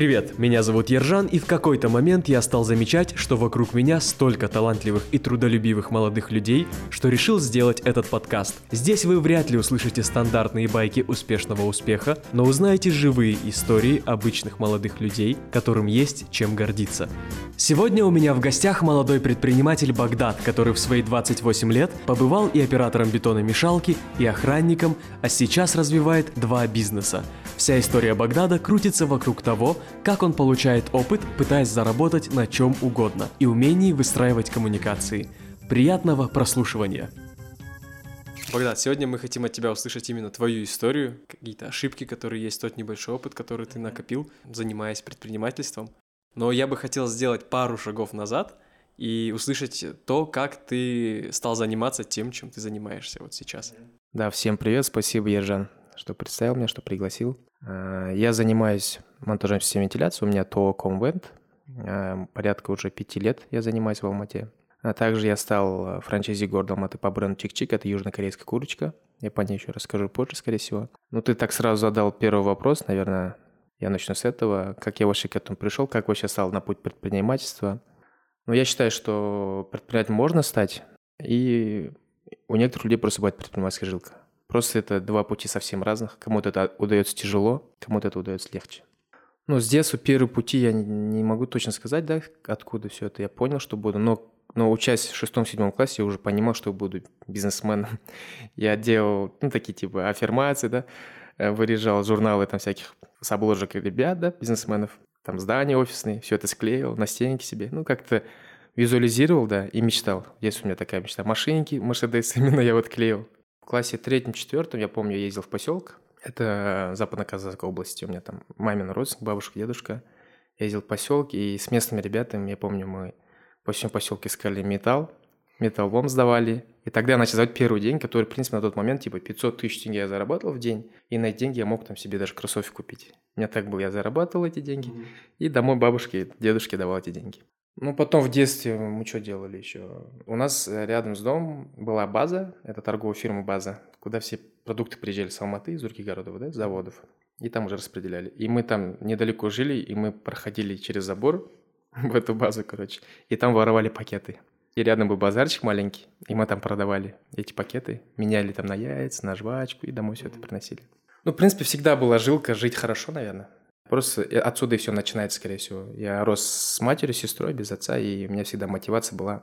Привет, меня зовут Ержан, и в какой-то момент я стал замечать, что вокруг меня столько талантливых и трудолюбивых молодых людей, что решил сделать этот подкаст. Здесь вы вряд ли услышите стандартные байки успешного успеха, но узнаете живые истории обычных молодых людей, которым есть чем гордиться. Сегодня у меня в гостях молодой предприниматель Багдад, который в свои 28 лет побывал и оператором бетономешалки, и охранником, а сейчас развивает два бизнеса. Вся история Багдада крутится вокруг того, как он получает опыт, пытаясь заработать на чем угодно, и умении выстраивать коммуникации. Приятного прослушивания! Богдан, сегодня мы хотим от тебя услышать именно твою историю, какие-то ошибки, которые есть, тот небольшой опыт, который ты накопил, занимаясь предпринимательством. Но я бы хотел сделать пару шагов назад и услышать то, как ты стал заниматься тем, чем ты занимаешься вот сейчас. Да, всем привет, спасибо, Ержан, что представил меня, что пригласил. А, я занимаюсь монтажом системы вентиляции. У меня ТО Комвент. Э, порядка уже пяти лет я занимаюсь в Алмате. А также я стал э, франчайзи города Алматы по бренду Чик-Чик. Это южнокорейская курочка. Я по ней еще расскажу позже, скорее всего. Ну, ты так сразу задал первый вопрос, наверное. Я начну с этого. Как я вообще к этому пришел? Как вообще стал на путь предпринимательства? Ну, я считаю, что предпринимателем можно стать. И у некоторых людей просто бывает предпринимательская жилка. Просто это два пути совсем разных. Кому-то это удается тяжело, кому-то это удается легче. Ну, с детства первые пути я не могу точно сказать, да, откуда все это. Я понял, что буду, но, но учась в шестом-седьмом классе, я уже понимал, что буду бизнесменом. Я делал, ну, такие типа аффирмации, да, э, вырежал журналы там всяких с обложек ребят, да, бизнесменов, там здания офисные, все это склеил на стенке себе, ну, как-то визуализировал, да, и мечтал. Есть у меня такая мечта. Машинки, Мерседес, именно я вот клеил. В классе третьем-четвертом, я помню, я ездил в поселок, это Западно-Казахская область. У меня там мамин родственник, бабушка, дедушка. Я ездил в поселке, и с местными ребятами, я помню, мы по всему поселке искали металл, металлолом сдавали. И тогда я начал сдавать первый день, который, в принципе, на тот момент, типа, 500 тысяч тенге я зарабатывал в день, и на эти деньги я мог там себе даже кроссовки купить. У меня так было, я зарабатывал эти деньги, mm-hmm. и домой бабушке, дедушке давал эти деньги. Ну, потом в детстве мы что делали еще? У нас рядом с домом была база, это торговая фирма база, куда все продукты приезжали с Алматы, из других городов, да, заводов, и там уже распределяли. И мы там недалеко жили, и мы проходили через забор в эту базу, короче, и там воровали пакеты. И рядом был базарчик маленький, и мы там продавали эти пакеты, меняли там на яйца, на жвачку, и домой все это приносили. Ну, в принципе, всегда была жилка жить хорошо, наверное. Просто отсюда и все начинается, скорее всего. Я рос с матерью, сестрой, без отца, и у меня всегда мотивация была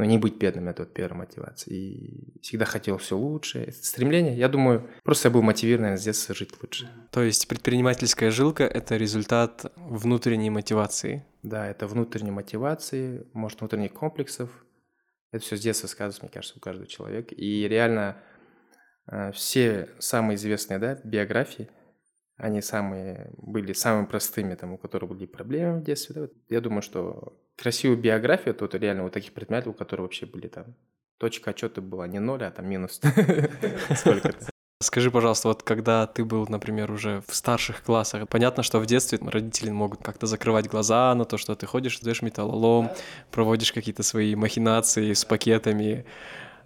но не быть бедным – это вот первая мотивация. И всегда хотел все лучше. Это стремление, я думаю, просто я был мотивирован, наверное, с детства жить лучше. То есть предпринимательская жилка – это результат внутренней мотивации? Да, это внутренней мотивации, может, внутренних комплексов. Это все с детства сказывается, мне кажется, у каждого человека. И реально э, все самые известные да, биографии, они самые были самыми простыми, там, у которых были проблемы в детстве. Да? Я думаю, что красивую биографию, то это реально вот таких предметов, у которых вообще были там точка отчета была не ноль, а там минус сколько-то. Скажи, пожалуйста, вот когда ты был, например, уже в старших классах, понятно, что в детстве родители могут как-то закрывать глаза на то, что ты ходишь, сдаешь металлолом, проводишь какие-то свои махинации с пакетами,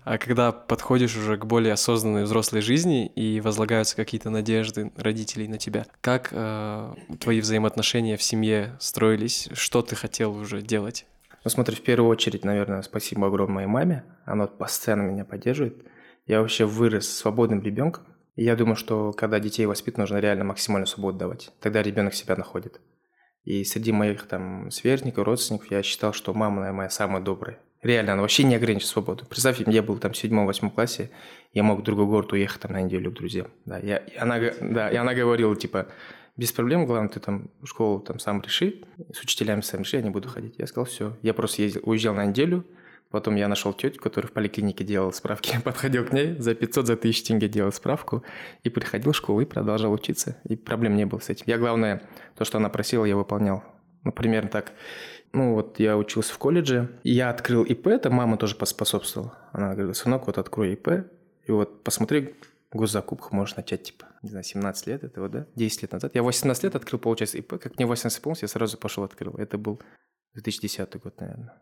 а когда подходишь уже к более осознанной взрослой жизни и возлагаются какие-то надежды родителей на тебя, как э, твои взаимоотношения в семье строились? Что ты хотел уже делать? Ну смотри, в первую очередь, наверное, спасибо огромное моей маме. Она постоянно меня поддерживает. Я вообще вырос свободным ребенком. И я думаю, что когда детей воспитывать, нужно реально максимальную свободу давать. Тогда ребенок себя находит. И среди моих там сверстников, родственников я считал, что мама, наверное, моя самая добрая. Реально, она вообще не ограничивает свободу. Представь, я был там в седьмом-восьмом классе, я мог в другой город уехать там на неделю к друзьям. Да, я, и она, да, и она говорила, типа, без проблем, главное, ты там школу там сам реши, с учителями сам реши, я не буду ходить. Я сказал, все. Я просто ездил, уезжал на неделю, потом я нашел тетю, которая в поликлинике делала справки, подходил к ней, за 500, за 1000 тенге делал справку, и приходил в школу и продолжал учиться, и проблем не было с этим. Я, главное, то, что она просила, я выполнял. Ну, примерно так. Ну, вот я учился в колледже, я открыл ИП, это мама тоже поспособствовала. Она говорит, сынок, вот открой ИП, и вот посмотри, госзакупку можешь начать, типа, не знаю, 17 лет этого, да, 10 лет назад. Я 18 лет открыл, получается, ИП, как мне 18 исполнилось, я сразу пошел открыл. Это был 2010 год, наверное.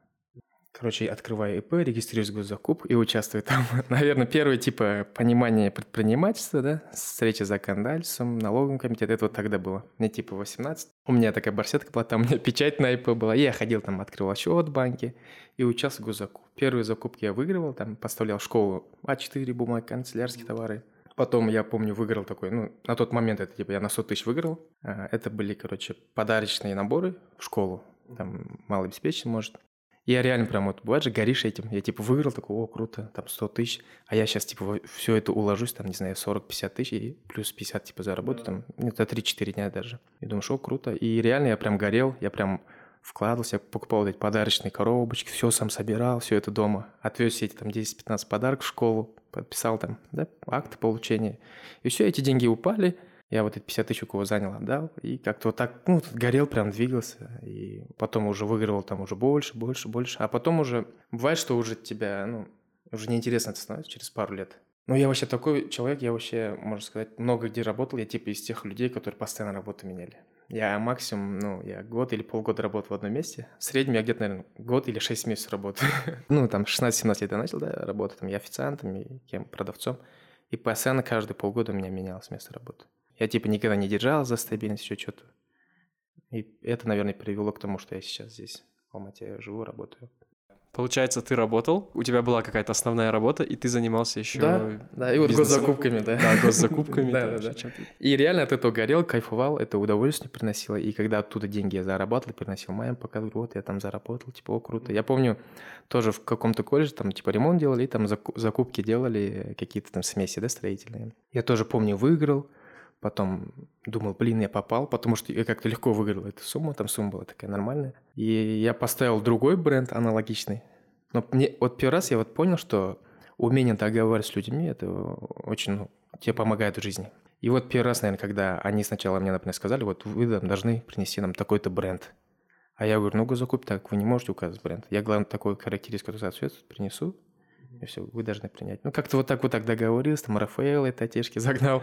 Короче, открываю ИП, регистрируюсь в госзакуп и участвую там. Наверное, первое, типа, понимание предпринимательства, да, встреча с законодательством, налоговым комитетом, это вот тогда было. Мне типа 18. У меня такая барсетка была, там у меня печать на ИП была. Я ходил там, открывал счет в банке и участвовал в госзакуп. Первые закупки я выигрывал, там поставлял в школу А4 бумаги, канцелярские товары. Потом, я помню, выиграл такой, ну, на тот момент это типа я на 100 тысяч выиграл. А, это были, короче, подарочные наборы в школу. Там малообеспеченный, может. Я реально прям вот, бывает же, горишь этим. Я типа выиграл, такой, о, круто, там 100 тысяч. А я сейчас типа все это уложусь, там, не знаю, 40-50 тысяч и плюс 50 типа заработаю, там, это 3-4 дня даже. И думаю, что круто. И реально я прям горел, я прям вкладывался, я покупал вот эти подарочные коробочки, все сам собирал, все это дома. Отвез все эти там 10-15 подарков в школу, подписал там, да, акты получения. И все, эти деньги упали – я вот эти 50 тысяч у кого занял, отдал, и как-то вот так, ну, горел, прям двигался, и потом уже выигрывал там уже больше, больше, больше, а потом уже, бывает, что уже тебя, ну, уже неинтересно это становится через пару лет. Ну, я вообще такой человек, я вообще, можно сказать, много где работал, я типа из тех людей, которые постоянно работу меняли. Я максимум, ну, я год или полгода работал в одном месте. В среднем я где-то, наверное, год или шесть месяцев работаю. ну, там, 16-17 лет я начал, да, работать, там, я официантом, и кем, продавцом. И постоянно каждые полгода у меня менялось место работы. Я типа никогда не держал за стабильность, еще что-то. И это, наверное, привело к тому, что я сейчас здесь, в Алмате, живу, работаю. Получается, ты работал, у тебя была какая-то основная работа, и ты занимался еще Да, да, и вот госзакупками, да. Да, госзакупками. Да, да, да. И реально от этого горел, кайфовал, это удовольствие приносило. И когда оттуда деньги я зарабатывал, приносил моим, показывал, вот я там заработал, типа, о, круто. Я помню, тоже в каком-то колледже, там, типа, ремонт делали, и там закупки делали, какие-то там смеси, да, строительные. Я тоже помню, выиграл, Потом думал, блин, я попал, потому что я как-то легко выиграл эту сумму, там сумма была такая нормальная. И я поставил другой бренд аналогичный. Но мне вот первый раз я вот понял, что умение договариваться с людьми, это очень ну, тебе помогает в жизни. И вот первый раз, наверное, когда они сначала мне, например, сказали, вот вы там, должны принести нам такой-то бренд. А я говорю, ну, закупь так, вы не можете указать бренд. Я, главное, такой характеристику, соответствует, принесу и все, вы должны принять. Ну, как-то вот так вот так договорился, там Рафаэл это отечки загнал.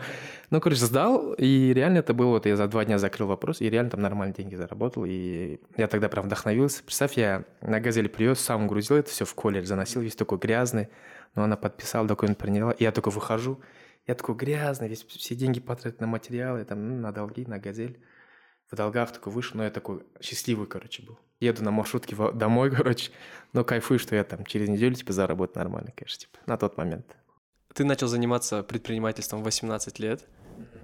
Ну, короче, сдал, и реально это было, вот я за два дня закрыл вопрос, и реально там нормальные деньги заработал, и я тогда прям вдохновился. Представь, я на «Газели» привез, сам грузил это все в колледж, заносил, весь такой грязный, но она подписала, документ приняла, и я только выхожу, я такой грязный, весь все деньги потратил на материалы, там, ну, на долги, на «Газель» в долгах такой вышел, но я такой счастливый, короче, был. Еду на маршрутке домой, короче, но кайфую, что я там через неделю, типа, заработаю нормально, конечно, типа, на тот момент. Ты начал заниматься предпринимательством в 18 лет,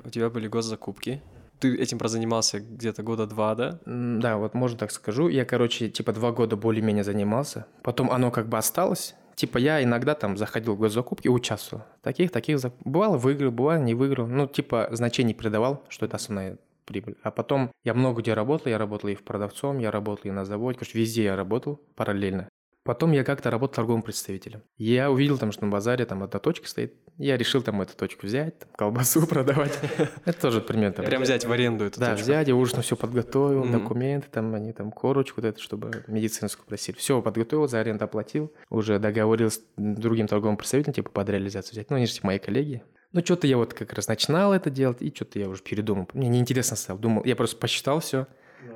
у тебя были госзакупки, ты этим прозанимался где-то года два, да? Да, вот можно так скажу. Я, короче, типа два года более-менее занимался. Потом оно как бы осталось. Типа я иногда там заходил в госзакупки участвовал. Таких, таких. Бывало выиграл, бывало не выиграл. Ну, типа значений придавал, что это основная прибыль. А потом я много где работал, я работал и в продавцом, я работал и на заводе, короче, везде я работал параллельно. Потом я как-то работал торговым представителем. Я увидел там, что на базаре там одна точка стоит. Я решил там эту точку взять, там, колбасу продавать. Это тоже пример. Прям взять в аренду эту Да, взять, я уже все подготовил, документы, там они там корочку вот эту, чтобы медицинскую просили. Все подготовил, за аренду оплатил. Уже договорился с другим торговым представителем, типа под реализацию взять. Ну, они же типа мои коллеги. Ну, что-то я вот как раз начинал это делать, и что-то я уже передумал. Мне неинтересно стало. Думал, я просто посчитал все.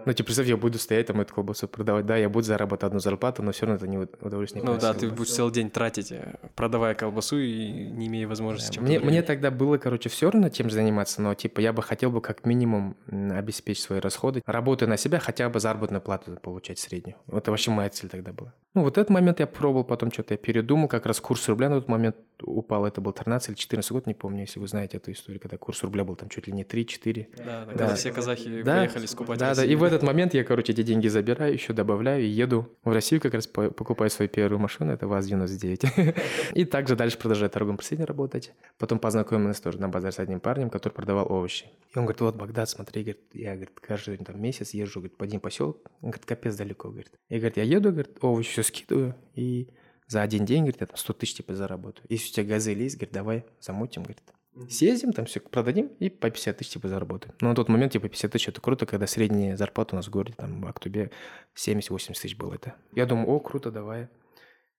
Ну, типа, представь, я буду стоять там эту колбасу продавать. Да, я буду зарабатывать одну зарплату, но все равно это не удовольствие. Ну да, ты будешь целый день тратить, э, продавая колбасу и не имея возможности да. мне, мне тогда было, короче, все равно тем заниматься, но, типа, я бы хотел бы как минимум обеспечить свои расходы, работая на себя, хотя бы заработную плату получать среднюю. Это вообще моя цель тогда была. Ну, вот этот момент я пробовал, потом что-то я передумал, как раз курс рубля на тот момент упал, это был 13 или 14 год, не помню, если вы знаете эту историю, когда курс рубля был там чуть ли не 3-4. Да, да, да, когда все казахи да, поехали скупать Да, да, и в этот момент я, короче, эти деньги забираю, еще добавляю и еду в Россию как раз покупаю свою первую машину, это ВАЗ-99. И также дальше продолжаю торговым представителем работать. Потом познакомился тоже на базаре с одним парнем, который продавал овощи. И он говорит, вот, Багдад, смотри, говорит, я, говорит, каждый там, месяц езжу, говорит, по один поселок. Он говорит, капец далеко, говорит. Я, говорит, я еду, говорит, овощи все скидываю, и за один день, говорит, я там 100 тысяч типа заработаю. Если у тебя газель есть, говорит, давай замутим, говорит. Съездим, там все продадим и по 50 тысяч типа заработаем. Но на тот момент типа 50 тысяч это круто, когда средняя зарплата у нас в городе, там в Актубе 70-80 тысяч было это. Я думаю, о, круто, давай.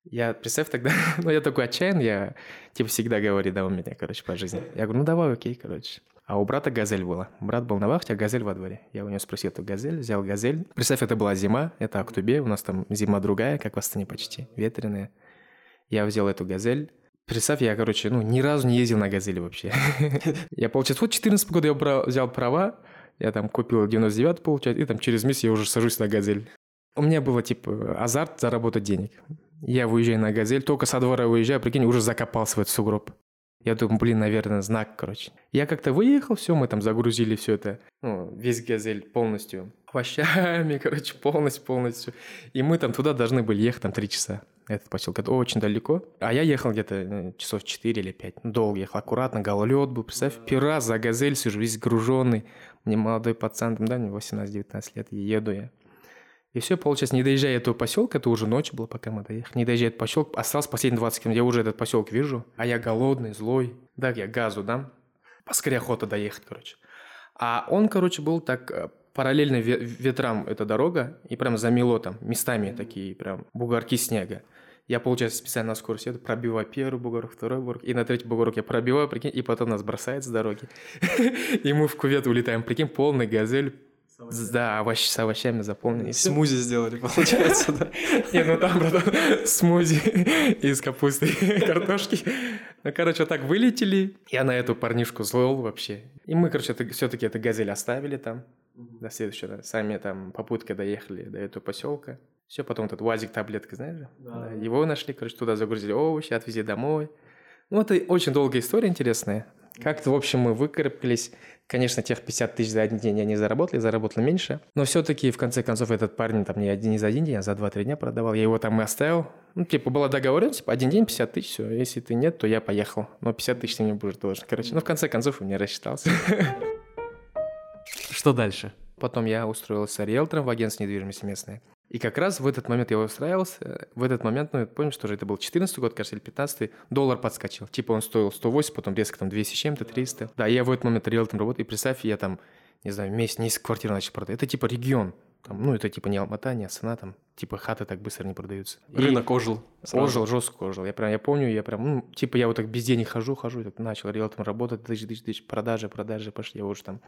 Я, представь тогда, ну я такой отчаянный, я типа всегда говорю, да, у меня, короче, по жизни. Я говорю, ну давай, окей, короче. А у брата газель была. Брат был на вахте, а газель во дворе. Я у него спросил эту газель, взял газель. Представь, это была зима, это Актубе, у нас там зима другая, как в Астане почти, ветреная. Я взял эту газель, Представь, я, короче, ну, ни разу не ездил на «Газели» вообще. Я, получается, вот 14 года я взял права, я там купил 99 получается, и там через месяц я уже сажусь на «Газель». У меня было, типа, азарт заработать денег. Я выезжаю на «Газель», только со двора выезжаю, прикинь, уже закопался в этот сугроб. Я думаю, блин, наверное, знак, короче. Я как-то выехал, все, мы там загрузили все это, ну, весь газель полностью. Овощами, короче, полностью, полностью. И мы там туда должны были ехать там три часа. Этот поселок, это очень далеко. А я ехал где-то ну, часов 4 или 5. Ну, долго ехал, аккуратно, гололед был. Представь, раз за газель сижу, весь груженный. Мне молодой пацан, там, да, мне 18-19 лет, и еду я. И все, получается, не доезжая этого поселка, это уже ночь была, пока мы доехали, не доезжая этот поселок, осталось последние 20 км, я уже этот поселок вижу, а я голодный, злой, да, я газу дам, поскорее охота доехать, короче. А он, короче, был так э, параллельно ветрам эта дорога, и прям замело там местами такие прям бугорки снега. Я, получается, специально на скорость еду, пробиваю первый бугорок, второй бугорок, и на третий бугорок я пробиваю, прикинь, и потом нас бросает с дороги. И мы в кувет улетаем, прикинь, полный газель, да, овощ, с овощами заполненный. Смузи сделали, получается, да? Не, ну там, братан, смузи из капусты и картошки. Ну, короче, так вылетели. Я на эту парнишку злол вообще. И мы, короче, все-таки эту газель оставили там. До следующего. Сами там попуткой доехали до этого поселка. Все, потом этот УАЗик таблетка, знаешь? Да. Его нашли, короче, туда загрузили овощи, отвезли домой. Ну, это очень долгая история интересная. Как-то, в общем, мы выкарабкались. Конечно, тех 50 тысяч за один день я не заработал, я заработал меньше. Но все-таки, в конце концов, этот парень там не, один, не за один день, а за 2-3 дня продавал. Я его там и оставил. Ну, типа, была договоренность, типа, один день 50 тысяч, все. Если ты нет, то я поехал. Но 50 тысяч ты мне будешь должен. Короче, ну, в конце концов, у меня рассчитался. Что дальше? Потом я устроился риэлтором в агентство недвижимости местной. И как раз в этот момент я устраивался, в этот момент, ну, помнишь, тоже это был 14 год, кажется, или 15 доллар подскочил. Типа он стоил 108, потом резко там 200 чем-то, 300. Да, я в этот момент риэлтором работаю, и представь, я там, не знаю, месяц, несколько квартир начал продать. Это типа регион. Там, ну, это типа не Алмата, не Астана, там, типа хаты так быстро не продаются. Рынок и ожил. Сразу. Ожил, жестко ожил. Я прям, я помню, я прям, ну, типа я вот так без денег хожу, хожу, так начал риэлтором работать, тысяч, тысяч, тысяч, продажи, продажи пошли, я уже там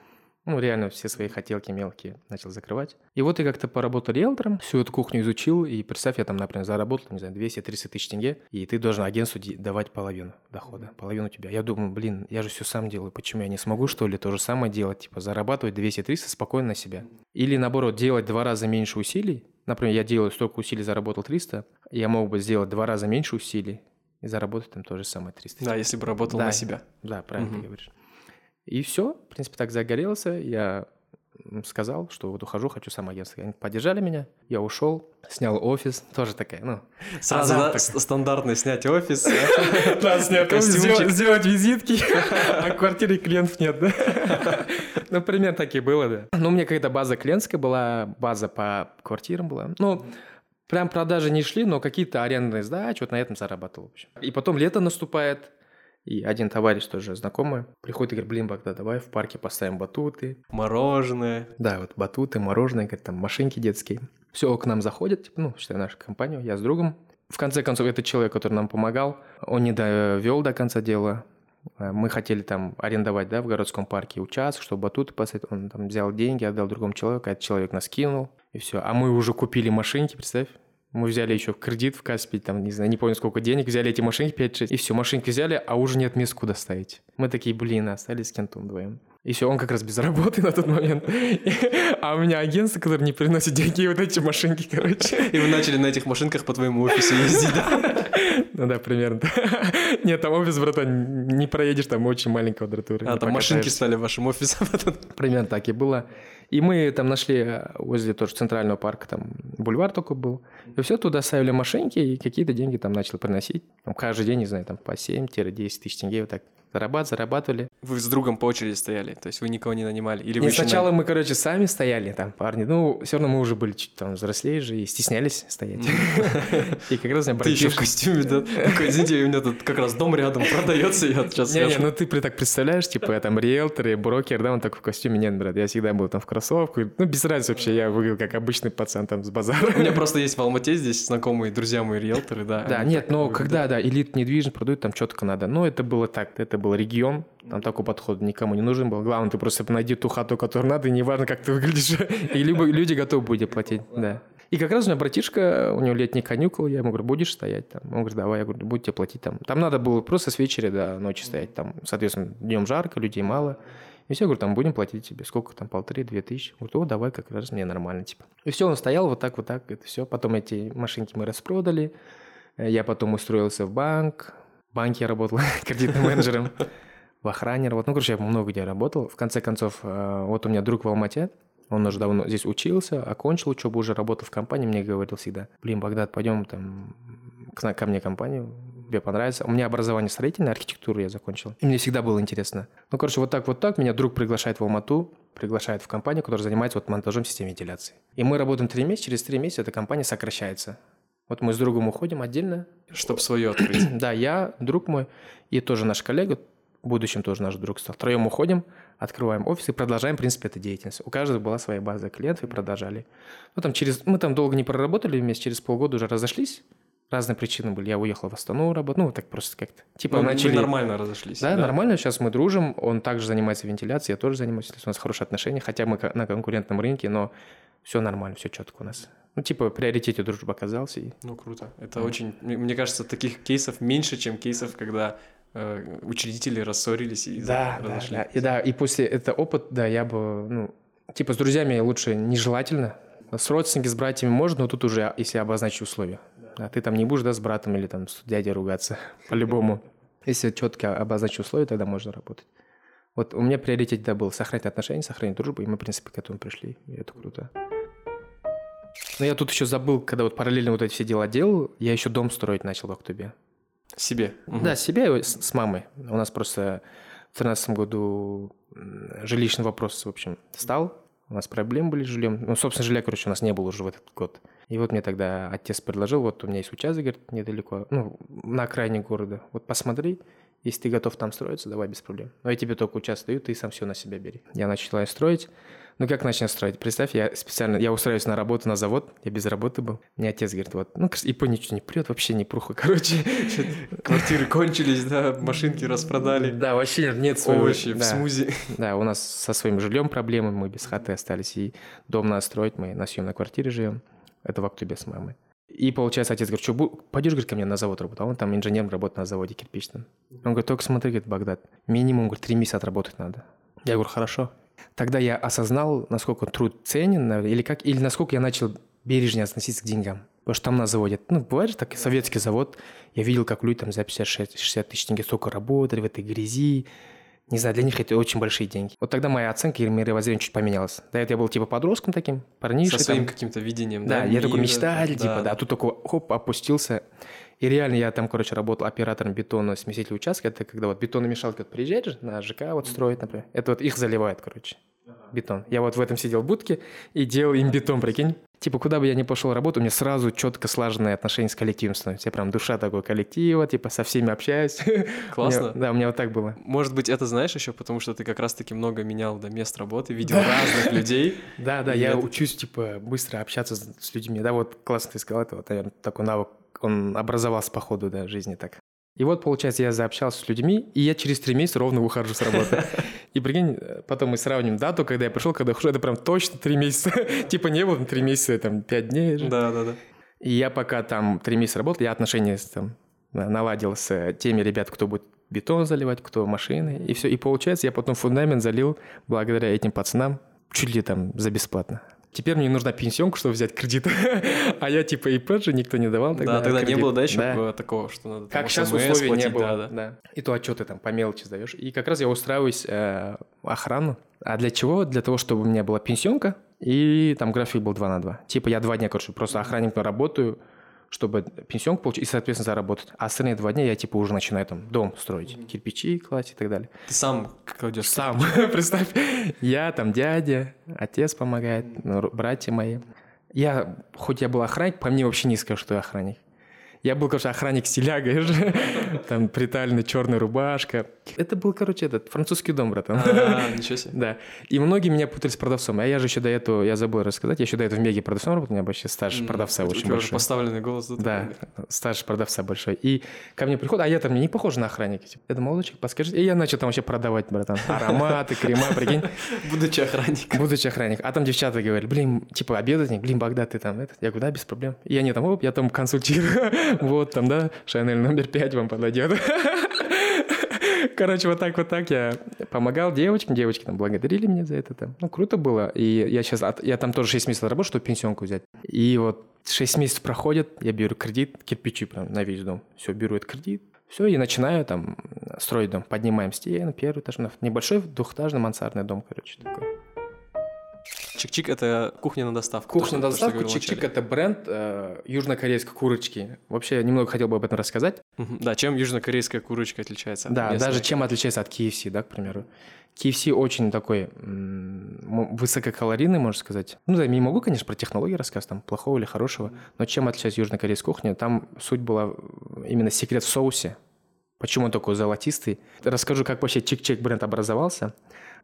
ну, реально все свои хотелки мелкие начал закрывать. И вот я как-то поработал риэлтором, всю эту кухню изучил, и представь, я там, например, заработал, не знаю, 200-300 тысяч тенге, и ты должен агентству давать половину дохода, половину тебя. Я думаю, блин, я же все сам делаю, почему я не смогу, что ли, то же самое делать, типа зарабатывать 200-300 спокойно на себя. Или, наоборот, делать два раза меньше усилий, например, я делаю столько усилий, заработал 300, я мог бы сделать два раза меньше усилий, и заработать там то же самое 300. Да, если бы работал да, на себя. Да, правильно угу. ты говоришь. И все, в принципе, так загорелся. Я сказал, что вот ухожу, хочу сам агентство. Они поддержали меня, я ушел, снял офис, тоже такая, ну... Сразу, да, стандартно снять офис. Сделать визитки, а квартиры клиентов нет, да? Ну, примерно так и было, да. Ну, у меня какая-то база клиентская была, база по квартирам была. Ну, прям продажи не шли, но какие-то арендные сдачи, вот на этом зарабатывал. И потом лето наступает, и один товарищ тоже знакомый приходит и говорит, блин, Богдан, давай в парке поставим батуты. Мороженое. Да, вот батуты, мороженое, говорит, там машинки детские. Все, к нам заходят, типа, ну, считай, нашу компанию, я с другом. В конце концов, этот человек, который нам помогал, он не довел до конца дела. Э, мы хотели там арендовать, да, в городском парке участок, чтобы батуты поставить. Он там взял деньги, отдал другому человеку, а этот человек нас кинул, и все. А мы уже купили машинки, представь. Мы взяли еще кредит в Каспий, там, не знаю, не помню сколько денег, взяли эти машинки 5-6, и все, машинки взяли, а уже нет мест, куда ставить. Мы такие, блин, остались с кентом вдвоем. И все, он как раз без работы на тот момент. А у меня агентство, которое не приносит деньги, и вот эти машинки, короче. И вы начали на этих машинках по твоему офису ездить, да? Ну да, примерно. Нет, там офис, братан, не проедешь, там очень маленькая квадратура. А, там машинки стали вашим офисом. Примерно так и было. И мы там нашли э, возле тоже центрального парка, там бульвар только был. И все, туда ставили машинки, и какие-то деньги там начал приносить. Там каждый день, не знаю, там по 7-10 тысяч тенге вот так зарабатывали, зарабатывали. Вы с другом по очереди стояли, то есть вы никого не нанимали? Или Нет, вы сначала на... мы, короче, сами стояли там, парни. Ну, все равно мы уже были чуть там взрослее же и стеснялись стоять. И как раз меня Ты еще в костюме, да? Извините, у меня тут как раз дом рядом продается, я сейчас Не-не, ну ты так представляешь, типа я там риэлтор и брокер, да, он так в костюме, нет, брат, я всегда был там в кроссовках. Ну, без разницы вообще, я выглядел как обычный пацан там с базара. У меня просто есть в Алмате здесь знакомые друзья мои риэлторы, да. Да, нет, но когда, да, элит недвижимость продают, там четко надо. Но это было так, это был регион, там такой подход никому не нужен был. Главное, ты просто найди ту хату, которую надо, и неважно, как ты выглядишь. И люди готовы будут платить, да. И как раз у меня братишка, у него летний каникул, я ему говорю, будешь стоять там? Он говорит, давай, я говорю, будете платить там. Там надо было просто с вечера до ночи стоять, там, соответственно, днем жарко, людей мало. И все, говорю, там будем платить тебе. Сколько там, полторы-две тысячи? Говорю, о, давай, как раз мне нормально, типа. И все, он стоял вот так, вот так, это все. Потом эти машинки мы распродали. Я потом устроился в банк. Банке я работал кредитным менеджером. В охране работал. Ну, короче, я много где работал. В конце концов, э, вот у меня друг в Алмате. Он уже давно здесь учился, окончил учебу, уже работал в компании. Мне говорил всегда, блин, Багдад, пойдем там ко мне компанию, тебе понравится. У меня образование строительное, архитектуру я закончил. И мне всегда было интересно. Ну, короче, вот так вот так меня друг приглашает в Алмату, приглашает в компанию, которая занимается вот монтажом системы вентиляции. И мы работаем три месяца, через три месяца эта компания сокращается. Вот мы с другом уходим отдельно. Чтобы свое открыть. Да, я, друг мой и тоже наш коллега, в будущем тоже наш друг стал. Втроем уходим, открываем офис и продолжаем, в принципе, эту деятельность. У каждого была своя база клиентов и продолжали. Ну, там через... Мы там долго не проработали вместе, через полгода уже разошлись. Разные причины были. Я уехал в Астану работать, ну, так просто как-то. Типа ну, начали... нормально разошлись. Да, да, нормально. Сейчас мы дружим. Он также занимается вентиляцией, я тоже занимаюсь. У нас хорошие отношения, хотя мы на конкурентном рынке, но все нормально, все четко у нас. Ну, типа, в приоритете дружба оказался. И... Ну, круто. Это mm. очень... Мне кажется, таких кейсов меньше, чем кейсов, когда э, учредители рассорились и да, разошлись. Да, да. И, да, и после этого опыта, да, я бы, ну, типа, с друзьями лучше нежелательно. С родственниками, с братьями можно, но тут уже, если обозначить условия. Да, ты там не будешь, да, с братом или там с дядей ругаться, по-любому. Если четко обозначить условия, тогда можно работать. Вот у меня приоритет да, был сохранить отношения, сохранить дружбу, и мы, в принципе, к этому пришли, и это круто. Но я тут еще забыл, когда вот параллельно вот эти все дела делал, я еще дом строить начал в Актубе. Себе? Да, себе с мамой. У нас просто в 2013 году жилищный вопрос, в общем, стал. У нас проблемы были с жильем. Ну, собственно, жилья, короче, у нас не было уже в этот год. И вот мне тогда отец предложил, вот у меня есть участок, говорит, недалеко, ну, на окраине города. Вот посмотри, если ты готов там строиться, давай без проблем. Но я тебе только участок даю, ты сам все на себя бери. Я начала строить. Ну, как начал строить? Представь, я специально, я устраиваюсь на работу, на завод, я без работы был. Мне отец говорит, вот, ну, и по ничего не прет, вообще не пруха, короче. Квартиры кончились, да, машинки распродали. Да, вообще нет своего. Овощи в смузи. Да, у нас со своим жильем проблемы, мы без хаты остались, и дом надо строить, мы на съемной квартире живем. Это в октябре с мамой. И получается, отец говорит, что пойдешь, говорит, ко мне на завод работать, а он там инженером работает на заводе кирпичном. Он говорит, только смотри, говорит, Багдад, минимум, говорит, три месяца отработать надо. Я говорю, хорошо. Тогда я осознал, насколько труд ценен, или как, или насколько я начал бережнее относиться к деньгам. Потому что там на заводе, ну, бывает же так, советский завод, я видел, как люди там за 50-60 тысяч тенге столько работали в этой грязи, не знаю, для них это очень большие деньги. Вот тогда моя оценка и мировоззрение чуть поменялась. До этого я был типа подростком таким, парнишкой. Со своим каким-то видением, да? Да, я такой мечтатель, да, типа, да, а тут такой, хоп, опустился. И реально я там, короче, работал оператором бетона смесителя участка. Это когда вот бетономешалка вот приезжает на ЖК вот строит, например. Это вот их заливает, короче, бетон. Я вот в этом сидел в будке и делал им бетон, прикинь. Типа, куда бы я ни пошел работать, у меня сразу четко слаженные отношения с коллективом становятся. Я прям душа такой коллектива, типа, со всеми общаюсь. Классно. да, у меня вот так было. Может быть, это знаешь еще, потому что ты как раз-таки много менял да, мест работы, видел разных людей. Да, да, я учусь, типа, быстро общаться с людьми. Да, вот классно ты сказал, это вот, наверное, такой навык он образовался по ходу да, жизни так. И вот, получается, я заобщался с людьми, и я через три месяца ровно выхожу с работы. И прикинь, потом мы сравним дату, когда я пришел, когда ухожу, это прям точно три месяца. типа не было три месяца, там, пять дней. Да, да, да. И я пока там три месяца работал, я отношения там наладил с теми ребят, кто будет бетон заливать, кто машины, и все. И получается, я потом фундамент залил благодаря этим пацанам чуть ли там за бесплатно. Теперь мне нужна пенсионка, чтобы взять кредит. а я типа ИП же никто не давал тогда. Да, тогда кредит. не было, да, еще да. такого, что надо Как сейчас условий платить, не было. Да, да. да. И то отчеты там по мелочи сдаешь. И как раз я устраиваюсь э, охрану. А для чего? Для того, чтобы у меня была пенсионка, и там график был 2 на 2. Типа я два дня, короче, просто охранником работаю, чтобы пенсионку получить и, соответственно, заработать. А остальные два дня я, типа, уже начинаю там дом строить, кирпичи класть и так далее. Ты сам кладешь? Сам, представь. Я там дядя, отец помогает, ну, братья мои. Я, хоть я был охранник, по мне вообще не скажу, что я охранник. Я был, конечно, охранник стиляга. Там приталенная черная рубашка. Это был, короче, этот французский дом, братан. А, ничего себе. Да. И многие меня путали с продавцом. А я же еще до этого, я забыл рассказать, я еще до этого в Меге продавцом работал, у меня вообще стаж продавца очень большой. поставленный голос. Да, стаж продавца большой. И ко мне приходят, а я там не похож на охранника. Типа, это молодчик, подскажи. И я начал там вообще продавать, братан. Ароматы, крема, прикинь. Будучи охранником. Будучи охранник. А там девчата говорят, блин, типа, обедать, блин, Багдад, ты там этот. Я говорю, да, без проблем. И они там, оп, я там консультирую. Вот там, да, Шанель номер пять вам подойдет. Короче, вот так вот так я помогал девочкам, девочки там благодарили меня за это там. Ну, круто было. И я сейчас, я там тоже 6 месяцев работал, чтобы пенсионку взять. И вот 6 месяцев проходит, я беру кредит, кирпичи прям на весь дом. Все, беру этот кредит, все, и начинаю там строить дом. Поднимаем стены, первый этаж, небольшой двухэтажный мансардный дом, короче, такой. Чик-чик – это кухня на доставку. Кухня на доставку, чик-чик – это бренд э, южнокорейской курочки. Вообще, я немного хотел бы об этом рассказать. Мгм. Да, чем южнокорейская курочка отличается от Да, местной? даже чем отличается от KFC, да, к примеру. KFC очень такой м, высококалорийный, можно сказать. Ну, да, я не могу, конечно, про технологии рассказать, там, плохого или хорошего, но чем отличается южнокорейская кухня, там суть была именно секрет в соусе. Почему он такой золотистый? Расскажу, как вообще чик-чик бренд образовался.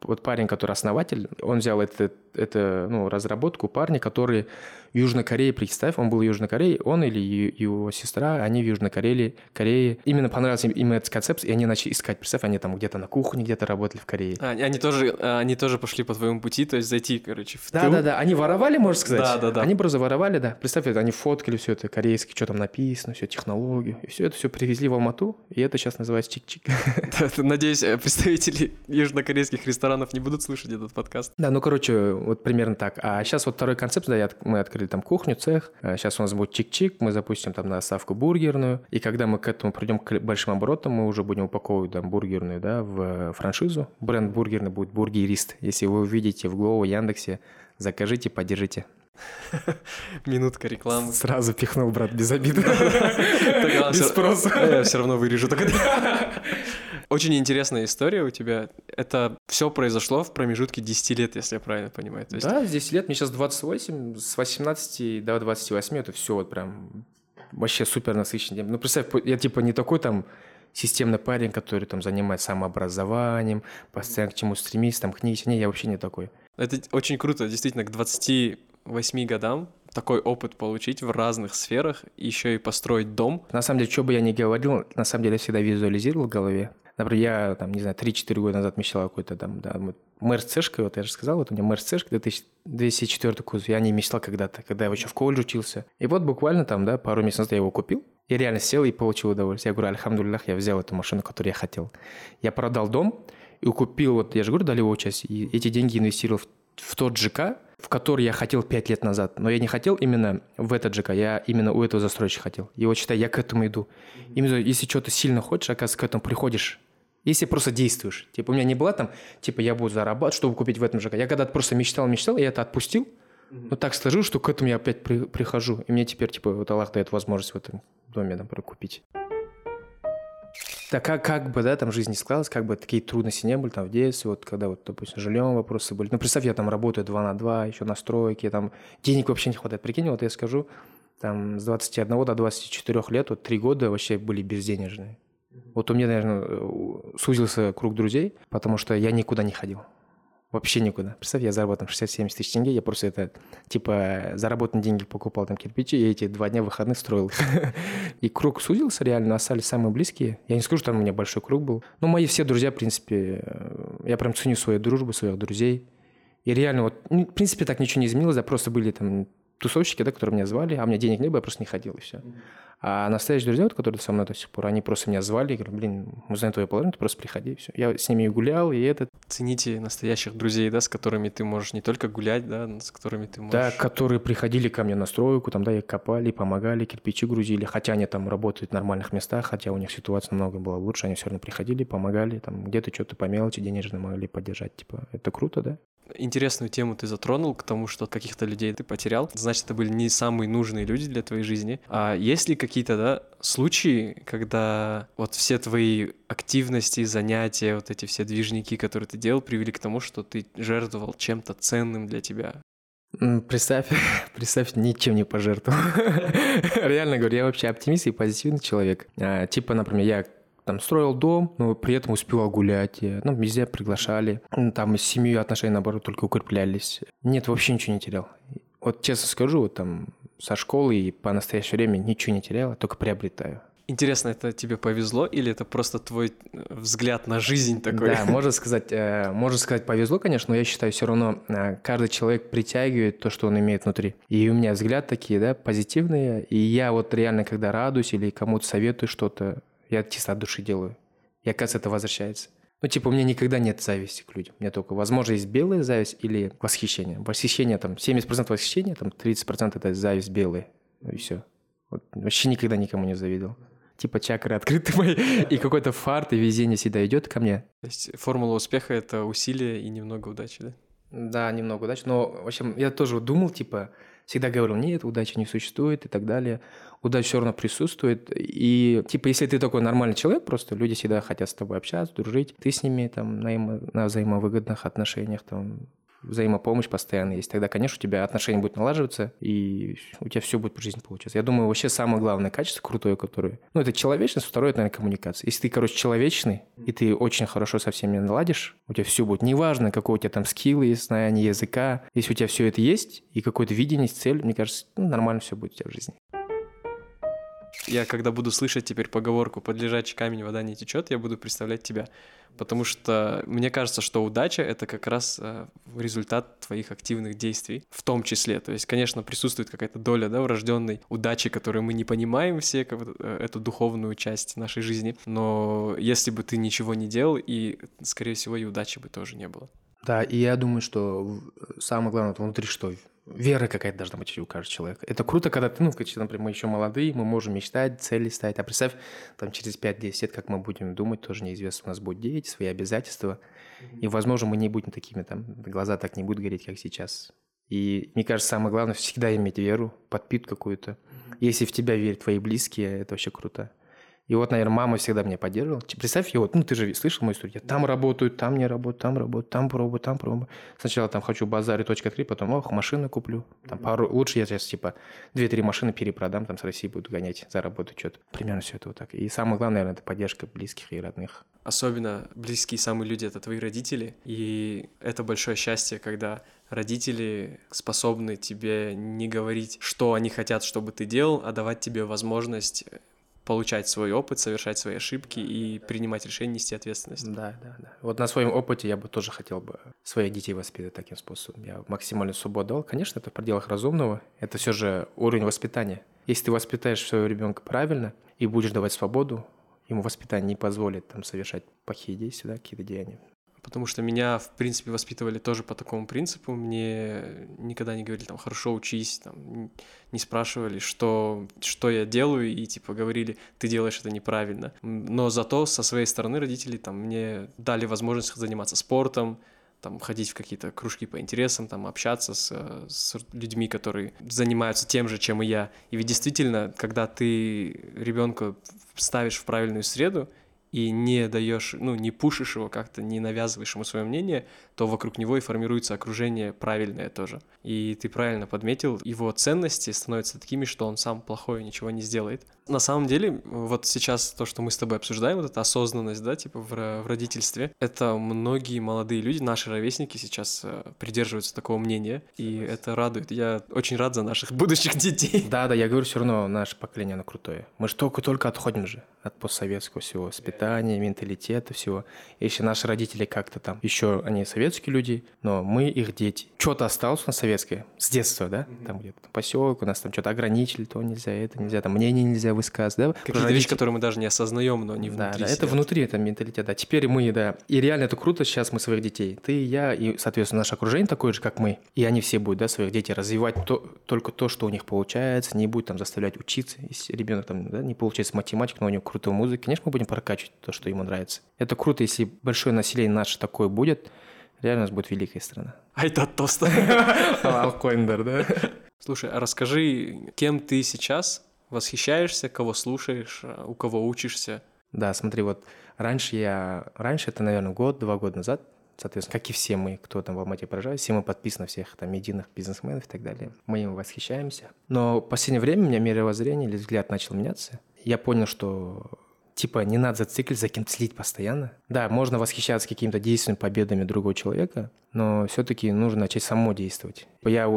Вот парень, который основатель, он взял это, это ну, разработку парня, который в Южной Корее, представь, он был в Южной Корее, он или его сестра, они в Южной Корее, Корее. Именно понравился им именно этот концепт, и они начали искать. Представь, они там где-то на кухне, где-то работали в Корее. А, они, тоже, а, они тоже пошли по твоему пути, то есть зайти, короче, в Да, тыл. да, да. Они воровали, можно сказать. Да, да, да. Они просто воровали, да. Представь, это они фоткали все это корейское, что там написано, все технологии. И все это все привезли в Алмату, и это сейчас называется чик-чик. Надеюсь, э, представители южнокорейских ресторанов не будут слушать этот подкаст. Да, ну, короче, вот примерно так. А сейчас вот второй концепт, да, я мы открыли там кухню, цех. Сейчас у нас будет чик-чик, мы запустим там на бургерную. И когда мы к этому придем к большим оборотам, мы уже будем упаковывать там бургерную, да, в франшизу. Бренд бургерный будет бургерист. Если вы увидите в Глоу, Яндексе, закажите, поддержите. Минутка рекламы. Сразу пихнул, брат, без обиды. Без спроса. Я все равно вырежу. Очень интересная история у тебя. Это все произошло в промежутке 10 лет, если я правильно понимаю. То есть Да, с 10 лет, мне сейчас 28, с 18 до 28 это все вот прям вообще супер насыщенный день. Ну, представь, я типа не такой там системный парень, который там занимается самообразованием, постоянно к чему стремится, там книги. Не, я вообще не такой. Это очень круто, действительно, к 28 годам такой опыт получить в разных сферах, еще и построить дом. На самом деле, что бы я ни говорил, на самом деле я всегда визуализировал в голове. Например, я, там, не знаю, 3-4 года назад мечтал какой-то там, да, Цешка, вот я же сказал, вот у меня Цешка 2004 кузов, я о ней мечтал когда-то, когда я еще в колледже учился. И вот буквально там, да, пару месяцев назад я его купил, и реально сел и получил удовольствие. Я говорю, альхамдулиллах, я взял эту машину, которую я хотел. Я продал дом и купил, вот я же говорю, долевую часть, и эти деньги инвестировал в, в тот ЖК, в который я хотел 5 лет назад. Но я не хотел именно в этот ЖК, я именно у этого застройщика хотел. И вот считай, я к этому иду. Именно если что-то сильно хочешь, оказывается, к этому приходишь. Если просто действуешь. Типа, у меня не было там, типа, я буду зарабатывать, чтобы купить в этом ЖК. Я когда-то просто мечтал, мечтал, и я это отпустил. Но так сложилось, что к этому я опять при- прихожу. И мне теперь, типа, вот Аллах дает возможность в этом доме, например, купить. Так как, как бы, да, там жизнь не складывалась, как бы такие трудности не были там в детстве, вот когда вот, допустим, жильем вопросы были. Ну, представь, я там работаю 2 на 2, еще на стройке, там денег вообще не хватает. Прикинь, вот я скажу, там с 21 до 24 лет, вот 3 года вообще были безденежные. Вот у меня, наверное, э, сузился круг друзей, потому что я никуда не ходил. Вообще никуда. Представь, я заработал 60-70 тысяч тенге, я просто это, типа, заработанные деньги покупал там кирпичи, и эти два дня выходных строил их. И круг сузился реально, остались самые близкие. Я не скажу, что там у меня большой круг был. Но мои все друзья, в принципе, э, я прям ценю свою дружбу, своих друзей. И реально вот, ну, в принципе, так ничего не изменилось, да, просто были там тусовщики, да, которые меня звали, а у меня денег не было, я просто не ходил, и все. А настоящие друзья, вот, которые со мной до сих пор, они просто меня звали, и говорят, блин, мы знаем твое положение, ты просто приходи, и все. Я с ними и гулял, и этот, Цените настоящих друзей, да, с которыми ты можешь не только гулять, да, но с которыми ты можешь... да, которые приходили ко мне на стройку, там, да, и копали, помогали, кирпичи грузили, хотя они там работают в нормальных местах, хотя у них ситуация намного была лучше, они все равно приходили, помогали, там, где-то что-то по мелочи денежно могли поддержать, типа, это круто, да? Интересную тему ты затронул к тому, что каких-то людей ты потерял. Значит, это были не самые нужные люди для твоей жизни. А есть ли какие-то, да, случаи, когда вот все твои активности, занятия, вот эти все движники, которые ты делал, привели к тому, что ты жертвовал чем-то ценным для тебя? Представь, представь, ничем не пожертвовал. Реально говорю, я вообще оптимист и позитивный человек. А, Типа, например, я там строил дом, но при этом успевал гулять, ну, везде приглашали. Там с семьей отношения, наоборот, только укреплялись. Нет, вообще ничего не терял. Вот честно скажу, вот там со школы и по настоящее время ничего не терял, только приобретаю. Интересно, это тебе повезло или это просто твой э, взгляд на жизнь такой? Да, можно сказать, э, можно сказать повезло, конечно, но я считаю, все равно э, каждый человек притягивает то, что он имеет внутри. И у меня взгляд такие, да, позитивные. И я вот реально, когда радуюсь или кому-то советую что-то, я чисто от души делаю. И оказывается, это возвращается. Ну, типа, у меня никогда нет зависти к людям. У меня только, возможно, есть белая зависть или восхищение. Восхищение, там, 70% восхищения, там, 30% это зависть белая. И все. Вот, вообще никогда никому не завидовал типа чакры открыты мои, и какой-то фарт и везение всегда идет ко мне. То есть формула успеха — это усилие и немного удачи, да? Да, немного удачи. Но, в общем, я тоже думал, типа, всегда говорил, нет, удачи не существует и так далее. Удача все равно присутствует. И, типа, если ты такой нормальный человек, просто люди всегда хотят с тобой общаться, дружить, ты с ними там на, на взаимовыгодных отношениях, там, взаимопомощь постоянно есть, тогда, конечно, у тебя отношения будут налаживаться, и у тебя все будет в жизни получаться. Я думаю, вообще самое главное качество крутое, которое... Ну, это человечность, второе, это, наверное, коммуникация. Если ты, короче, человечный, и ты очень хорошо со всеми наладишь, у тебя все будет. Неважно, какой у тебя там скилл есть, знание языка. Если у тебя все это есть, и какое-то видение, цель, мне кажется, ну, нормально все будет у тебя в жизни. Я когда буду слышать теперь поговорку «под лежачий камень вода не течет», я буду представлять тебя. Потому что мне кажется, что удача — это как раз э, результат твоих активных действий, в том числе. То есть, конечно, присутствует какая-то доля да, врожденной удачи, которую мы не понимаем все, как, э, эту духовную часть нашей жизни. Но если бы ты ничего не делал, и, скорее всего, и удачи бы тоже не было. Да, и я думаю, что самое главное внутри что? Вера какая-то должна быть у каждого человека. Это круто, когда ты, ну, например, мы еще молодые, мы можем мечтать, цели ставить. А представь, там через 5-10 лет, как мы будем думать, тоже неизвестно. У нас будут дети, свои обязательства. И, возможно, мы не будем такими, там, глаза так не будут гореть, как сейчас. И мне кажется, самое главное всегда иметь веру, подпитку какую-то. Если в тебя верят твои близкие, это вообще круто. И вот, наверное, мама всегда меня поддерживала. Представь, я вот, ну, ты же слышал мою историю. Я там работаю, там не работаю, там работаю, там пробую, там пробую. Сначала там хочу базарить, точка 3, потом, ох, машину куплю. Там пару, лучше я сейчас, типа, две-три машины перепродам, там с России буду гонять, заработать что-то. Примерно все это вот так. И самое главное, наверное, это поддержка близких и родных. Особенно близкие самые люди — это твои родители. И это большое счастье, когда родители способны тебе не говорить, что они хотят, чтобы ты делал, а давать тебе возможность получать свой опыт, совершать свои ошибки и принимать решения, нести ответственность. Да, да, да. Вот на своем опыте я бы тоже хотел бы своих детей воспитывать таким способом. Я максимально свободу дал. Конечно, это в пределах разумного. Это все же уровень воспитания. Если ты воспитаешь своего ребенка правильно и будешь давать свободу, ему воспитание не позволит там совершать плохие действия, да, какие-то деяния потому что меня, в принципе, воспитывали тоже по такому принципу. Мне никогда не говорили, там, хорошо учись, там, не спрашивали, что, что я делаю, и, типа, говорили, ты делаешь это неправильно. Но зато со своей стороны родители, там, мне дали возможность заниматься спортом, там, ходить в какие-то кружки по интересам, там, общаться с, с людьми, которые занимаются тем же, чем и я. И ведь действительно, когда ты ребенка ставишь в правильную среду, и не даешь, ну, не пушишь его как-то, не навязываешь ему свое мнение, то вокруг него и формируется окружение правильное тоже. И ты правильно подметил, его ценности становятся такими, что он сам плохое ничего не сделает. На самом деле, вот сейчас то, что мы с тобой обсуждаем, вот эта осознанность, да, типа в, в родительстве, это многие молодые люди, наши ровесники сейчас э, придерживаются такого мнения, и это радует. Я очень рад за наших будущих детей. Да, да, я говорю, все равно наше поколение, оно крутое. Мы же только-только отходим же от постсоветского всего воспитания, менталитета, всего. Если наши родители как-то там, еще они советские люди, но мы их дети. Что-то осталось у нас советское с детства, да? Там где-то поселок, у нас там что-то ограничили, то нельзя, это нельзя, там мнение нельзя высказывать, да? Какие-то вещи, которые мы даже не осознаем, но они внутри. Да, да, это внутри, это менталитет, да. Теперь мы, да. И реально это круто, сейчас мы своих детей, ты, я и, соответственно, наше окружение такое же, как мы. И они все будут, да, своих детей развивать то, только то, что у них получается, не будет там заставлять учиться. Если ребенок там, да, не получается математик, но у него крутую музыку, конечно, мы будем прокачивать то, что ему нравится. Это круто, если большое население наше такое будет, реально у нас будет великая страна. Айта тост. Алкоиндер, да? Слушай, а расскажи, кем ты сейчас восхищаешься, кого слушаешь, у кого учишься? Да, смотри, вот раньше я... Раньше, это, наверное, год-два года назад, соответственно, как и все мы, кто там в Алмате проживает, все мы подписаны всех там медийных бизнесменов и так далее. Мы им восхищаемся. Но в последнее время у меня мировоззрение или взгляд начал меняться. Я понял, что типа не надо зацикливаться, за кем-то следить постоянно. Да, можно восхищаться какими-то действиями, победами другого человека, но все-таки нужно начать само действовать. Я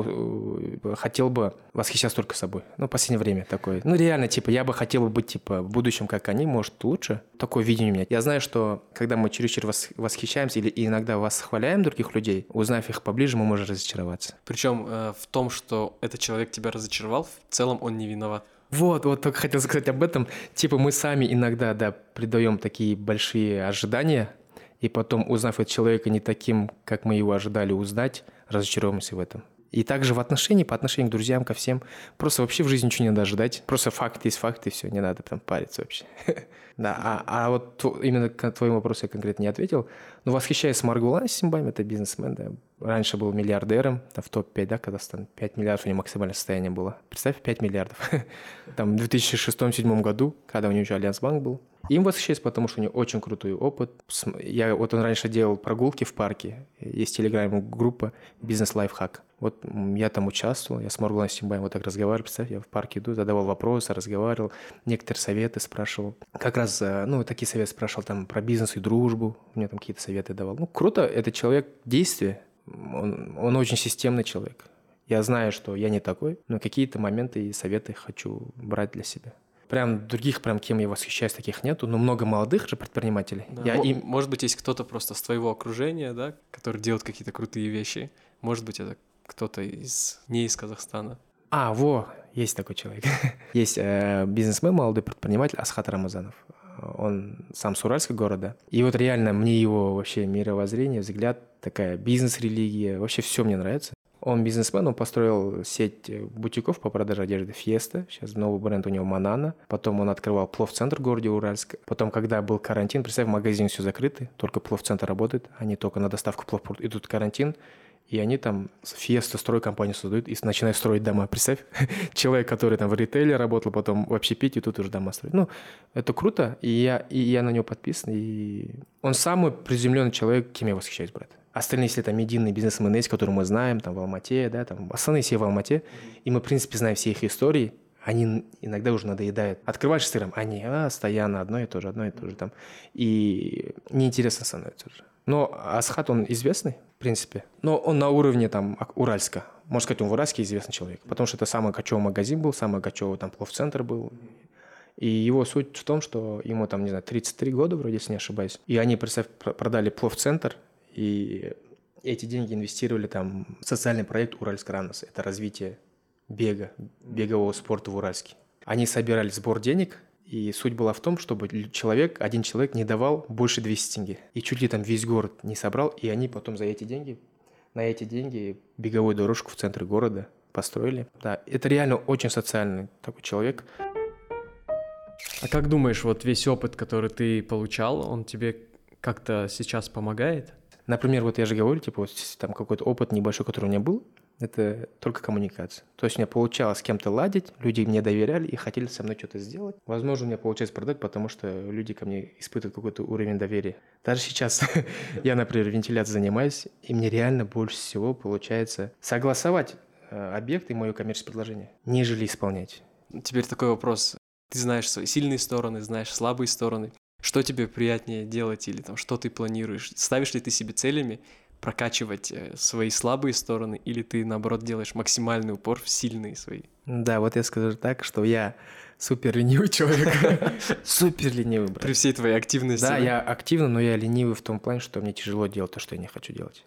хотел бы восхищаться только собой. Ну, в последнее время такое. Ну, реально, типа, я бы хотел бы быть, типа, в будущем, как они, может, лучше. Такое видение у меня. Я знаю, что когда мы чересчур восхищаемся или иногда восхваляем других людей, узнав их поближе, мы можем разочароваться. Причем э, в том, что этот человек тебя разочаровал, в целом он не виноват. Вот, вот только хотел сказать об этом. Типа мы сами иногда, да, придаем такие большие ожидания, и потом, узнав от человека не таким, как мы его ожидали узнать, разочаровываемся в этом. И также в отношении, по отношению к друзьям, ко всем. Просто вообще в жизни ничего не надо ожидать. Просто факт есть факт, и все, не надо там париться вообще. Да, а, а вот именно к твоему вопросу я конкретно не ответил. Но восхищаюсь Маргулан Симбами, это бизнесмен, да. Раньше был миллиардером, в топ-5, да, Казахстан. 5 миллиардов у него максимальное состояние было. Представь, 5 миллиардов. Там в 2006-2007 году, когда у него еще Альянс-банк был. Им восхищаюсь, потому что у него очень крутой опыт. Я, вот он раньше делал прогулки в парке. Есть телеграм-группа «Бизнес-лайфхак». Вот я там участвовал, я с Моргулом Симбаем вот так разговаривал, представь, я в парке иду, задавал вопросы, разговаривал, некоторые советы спрашивал. Как раз, э, ну, такие советы спрашивал там про бизнес и дружбу, мне там какие-то советы давал. Ну, круто, это человек действия, он, он очень системный человек. Я знаю, что я не такой, но какие-то моменты и советы хочу брать для себя прям других, прям кем я восхищаюсь, таких нету, но много молодых же предпринимателей. Да. Я им... Может быть, есть кто-то просто с твоего окружения, да, который делает какие-то крутые вещи. Может быть, это кто-то из не из Казахстана. А, во, есть такой человек. есть э, бизнесмен, молодой предприниматель Асхат Рамазанов. Он сам с Уральского города. И вот реально мне его вообще мировоззрение, взгляд, такая бизнес-религия, вообще все мне нравится. Он бизнесмен, он построил сеть бутиков по продаже одежды Fiesta. Сейчас новый бренд у него Манана. Потом он открывал плов-центр в городе Уральск. Потом, когда был карантин, представь, магазин все закрытый, только плов-центр работает, они только на доставку плов. И тут карантин, и они там Fiesta стройкомпанию создают и начинают строить дома. Представь, человек, который там в ритейле работал, потом вообще пить и тут уже дома строит. Ну, это круто, и я, и я на него подписан, и он самый приземленный человек, кем я восхищаюсь, брат. Остальные, если там медийные бизнесмены есть, которые мы знаем, там в Алмате, да, там основные все в Алмате, и мы, в принципе, знаем все их истории, они иногда уже надоедают. Открываешь сыром, они а, постоянно одно и то же, одно и то же там. И неинтересно становится уже. Но Асхат, он известный, в принципе. Но он на уровне там Уральска. Можно сказать, он в Уральске известный человек. Потому что это самый кочевый магазин был, самый кочевый там плов-центр был. И его суть в том, что ему там, не знаю, 33 года вроде, если не ошибаюсь. И они, представь, продали плов-центр, и эти деньги инвестировали там в социальный проект Уральск Ранос. Это развитие бега, бегового спорта в Уральске. Они собирали сбор денег, и суть была в том, чтобы человек, один человек не давал больше 200 тенге. И чуть ли там весь город не собрал, и они потом за эти деньги, на эти деньги беговую дорожку в центре города построили. Да, это реально очень социальный такой человек. А как думаешь, вот весь опыт, который ты получал, он тебе как-то сейчас помогает? Например, вот я же говорю, типа, вот там какой-то опыт небольшой, который у меня был, это только коммуникация. То есть у меня получалось с кем-то ладить, люди мне доверяли и хотели со мной что-то сделать. Возможно, у меня получается продать, потому что люди ко мне испытывают какой-то уровень доверия. Даже сейчас я, например, вентиляцией занимаюсь, и мне реально больше всего получается согласовать э, объект и мое коммерческое предложение, нежели исполнять. Теперь такой вопрос. Ты знаешь свои сильные стороны, знаешь слабые стороны. Что тебе приятнее делать или там что ты планируешь? Ставишь ли ты себе целями прокачивать э, свои слабые стороны или ты наоборот делаешь максимальный упор в сильные свои? Да, вот я скажу так, что я супер ленивый человек. Супер ленивый, брат. При всей твоей активности. Да, я активный, но я ленивый в том плане, что мне тяжело делать то, что я не хочу делать.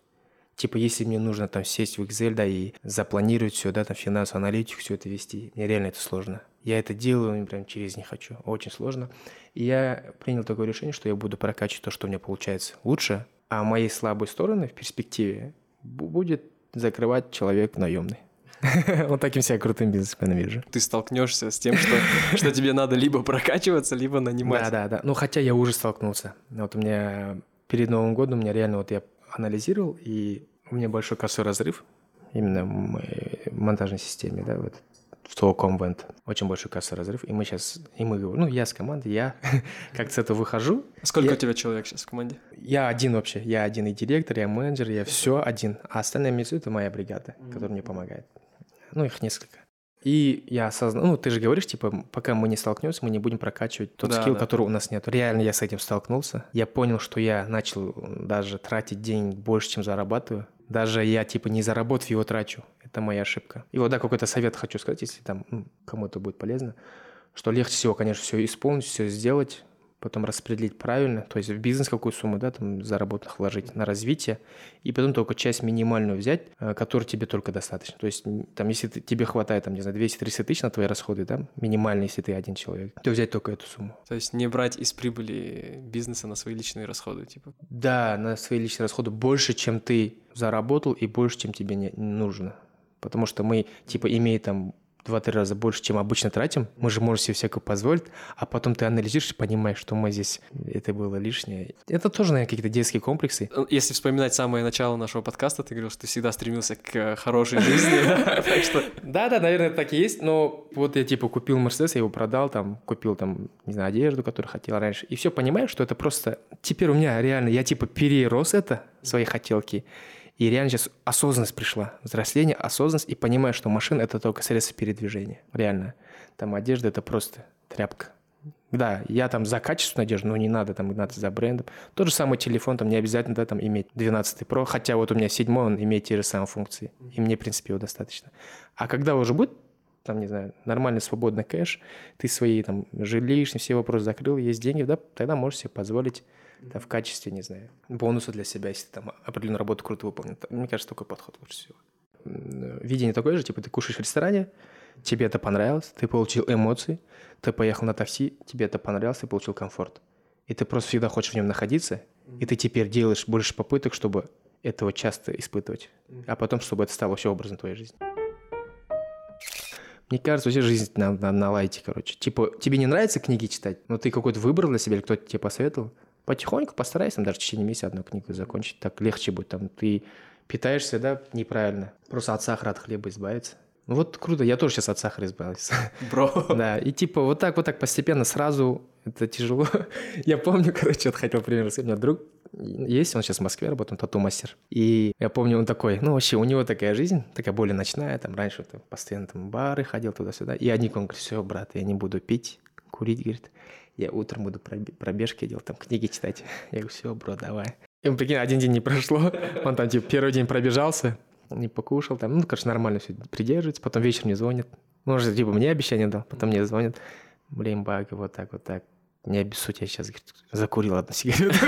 Типа, если мне нужно там сесть в Excel, да, и запланировать все, да, там финансовую аналитику, все это вести, мне реально это сложно. Я это делаю, прям через не хочу. Очень сложно. И я принял такое решение, что я буду прокачивать то, что у меня получается лучше, а моей слабой стороны в перспективе будет закрывать человек наемный. Вот таким себя крутым бизнесменом вижу. Ты столкнешься с тем, что, что тебе надо либо прокачиваться, либо нанимать. Да, да, да. Ну, хотя я уже столкнулся. Вот у меня перед Новым годом, у меня реально вот я анализировал, и у меня большой косой разрыв именно в монтажной системе, да, вот в Telecom Vent. Очень большой кассовый разрыв. И мы сейчас, и мы говорим, ну, я с командой, я как с этого выхожу. Сколько я, у тебя человек сейчас в команде? Я один вообще. Я один и директор, я менеджер, я все один. А остальные месяцы это моя бригада, которая мне помогает. Ну, их несколько. И я осознал, ну, ты же говоришь, типа, пока мы не столкнемся, мы не будем прокачивать тот Да, скилл, да. который у нас нет. Реально я с этим столкнулся. Я понял, что я начал даже тратить денег больше, чем зарабатываю. Даже я, типа, не заработав, его трачу. Это моя ошибка. И вот, да, какой-то совет хочу сказать, если там ну, кому-то будет полезно, что легче всего, конечно, все исполнить, все сделать, потом распределить правильно, то есть в бизнес какую сумму, да, там заработанных вложить на развитие, и потом только часть минимальную взять, э, которой тебе только достаточно. То есть там, если ты- тебе хватает, там, не знаю, 200-300 тысяч на твои расходы, да, минимально, если ты один человек, то взять только эту сумму. То есть не брать из прибыли бизнеса на свои личные расходы, типа. Да, на свои личные расходы больше, чем ты заработал, и больше, чем тебе не нужно. Потому что мы, типа, имея там два-три раза больше, чем обычно тратим, мы же можем себе всякое позволить, а потом ты анализируешь и понимаешь, что мы здесь, это было лишнее. Это тоже, наверное, какие-то детские комплексы. Если вспоминать самое начало нашего подкаста, ты говорил, что ты всегда стремился к э, хорошей жизни. Да-да, наверное, так и есть, но вот я, типа, купил Мерседес, я его продал, там, купил, там, не знаю, одежду, которую хотел раньше, и все понимаю, что это просто... Теперь у меня реально, я, типа, перерос это, свои хотелки, и реально сейчас осознанность пришла, взросление, осознанность, и понимаю, что машина – это только средство передвижения, реально. Там одежда – это просто тряпка. Да, я там за качественную одежду, но не надо там гнаться за брендом. Тот же самый телефон, там не обязательно, да, там иметь 12 Pro, хотя вот у меня 7 он имеет те же самые функции, и мне, в принципе, его достаточно. А когда уже будет, там, не знаю, нормальный свободный кэш, ты свои там жилищные все вопросы закрыл, есть деньги, да, тогда можешь себе позволить да, в качестве, не знаю, бонуса для себя, если ты там определенную работу круто выполнил. Мне кажется, такой подход лучше всего. М, Видение такое же, типа ты кушаешь в ресторане, тебе это понравилось, ты получил эмоции, ты поехал на такси, тебе это понравилось, ты получил комфорт. И ты просто всегда хочешь в нем находиться, и ты теперь делаешь больше попыток, чтобы этого часто испытывать, а потом, чтобы это стало вообще образом твоей жизни. Мне кажется, вообще жизнь на, на, на лайте, короче. Типа, тебе не нравится книги читать, но ты какой-то выбрал для себя, или кто-то тебе посоветовал, потихоньку постарайся, там, даже в течение месяца одну книгу закончить, так легче будет. Там, ты питаешься, да, неправильно. Просто от сахара, от хлеба избавиться. Ну вот круто, я тоже сейчас от сахара избавился. Бро. Да, и типа вот так, вот так постепенно, сразу, это тяжело. Я помню, короче, вот хотел пример рассказать. У меня друг есть, он сейчас в Москве работает, он тату-мастер. И я помню, он такой, ну вообще, у него такая жизнь, такая более ночная, там раньше там, постоянно там бары ходил туда-сюда. И один он говорит, все, брат, я не буду пить, курить, говорит. Я утром буду пробе- пробежки делать, там книги читать. Я говорю, все, бро, давай. И прикинь, один день не прошло, он там типа первый день пробежался, не покушал, там, ну, короче, нормально все придерживается, потом вечером не звонит. Ну, он же, типа, мне обещание дал, потом мне звонит. Блин, баг, вот так, вот так. Не обессудь, я сейчас говорит, закурил одну сигарету.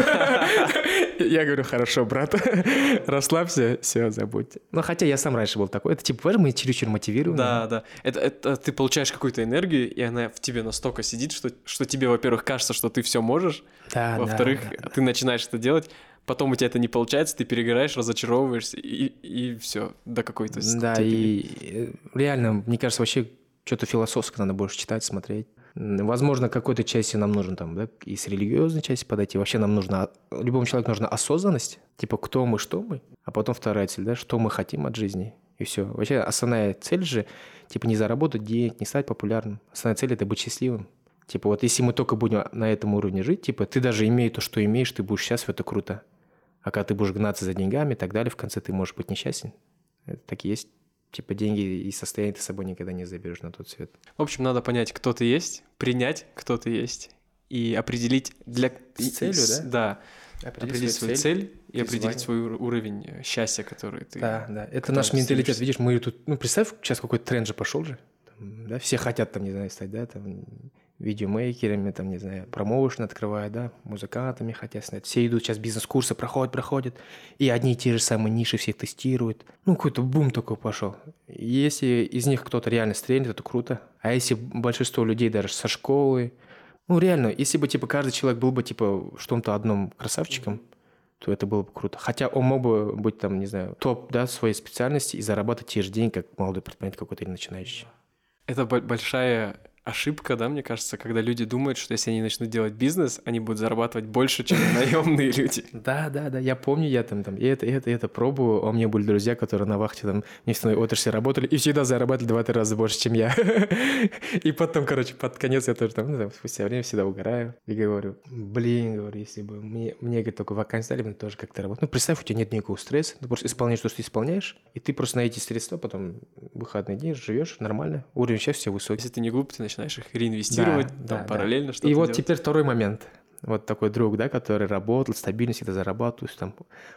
Я говорю, хорошо, брат, расслабься, все, забудь. Ну, хотя я сам раньше был такой. Это типа, понимаешь, мы чересчур мотивированы. Да, да. Это, это ты получаешь какую-то энергию, и она в тебе настолько сидит, что, что тебе, во-первых, кажется, что ты все можешь, да, во-вторых, да, да. ты начинаешь это делать, потом у тебя это не получается, ты перегораешь, разочаровываешься, и, и все, до какой-то Да, степени. и э, реально, мне кажется, вообще что-то философское надо больше читать, смотреть. Возможно, какой-то части нам нужно там, да, и с религиозной части подойти. Вообще нам нужно, любому человеку нужна осознанность, типа кто мы, что мы, а потом вторая цель, да, что мы хотим от жизни. И все. Вообще основная цель же, типа не заработать денег, не стать популярным. Основная цель – это быть счастливым. Типа вот если мы только будем на этом уровне жить, типа ты даже имея то, что имеешь, ты будешь счастлив, это круто. А когда ты будешь гнаться за деньгами и так далее, в конце ты можешь быть несчастен. Это так и есть. Типа деньги и состояние ты с собой никогда не заберешь на тот свет. В общем, надо понять, кто ты есть, принять, кто ты есть, и определить для... С целью, с- да? Да, определить свою цель, и и определить свой ур- уровень э, счастья, который ты... Да, да. Это наш менталитет. стремишься. Видишь, мы тут... Ну, представь, сейчас какой-то тренд же пошел же. Там, да, все хотят там, не знаю, стать, да, там, видеомейкерами, там, не знаю, промоушен открывают, да, музыкантами хотят стать. Все идут сейчас бизнес-курсы, проходят, проходят, и одни и те же самые ниши все тестируют. Ну, какой-то бум такой пошел. Если из них кто-то реально стрельнет, это круто. А если большинство людей даже со школы, ну, реально, если бы, типа, каждый человек был бы, типа, в чем-то одном красавчиком, то это было бы круто. Хотя он мог бы быть там, не знаю, топ, да, своей специальности и зарабатывать те же деньги, как молодой предприниматель какой-то или начинающий. Это бо- большая ошибка, да, мне кажется, когда люди думают, что если они начнут делать бизнес, они будут зарабатывать больше, чем наемные люди. Да, да, да, я помню, я там, там и это, и это, и это пробую. А у меня были друзья, которые на вахте там нефтяной отрасли работали и всегда зарабатывали два-три раза больше, чем я. И потом, короче, под конец я тоже там, ну, там, спустя время всегда угораю и говорю, блин, говорю, если бы мне, мне говорит, только вакансия дали, мне тоже как-то работать. Ну, представь, у тебя нет никакого стресса, ты просто исполняешь то, что ты исполняешь, и ты просто на эти средства потом выходные дни живешь нормально, уровень счастья высокий. Если ты не глуп, ты начинаешь их реинвестировать, да, там, да, параллельно да. что-то И вот делать. теперь второй момент. Вот такой друг, да, который работал, стабильно всегда зарабатывает. Там,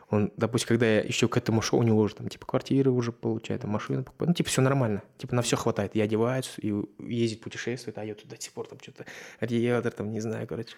он, допустим, когда я еще к этому шел, у него уже там, типа, квартиры уже получает, там, машину покупает. Ну, типа, все нормально. Типа, на все хватает. Я одеваюсь и ездит, путешествует, а я туда до сих пор там что-то риэлтор, там, не знаю, короче.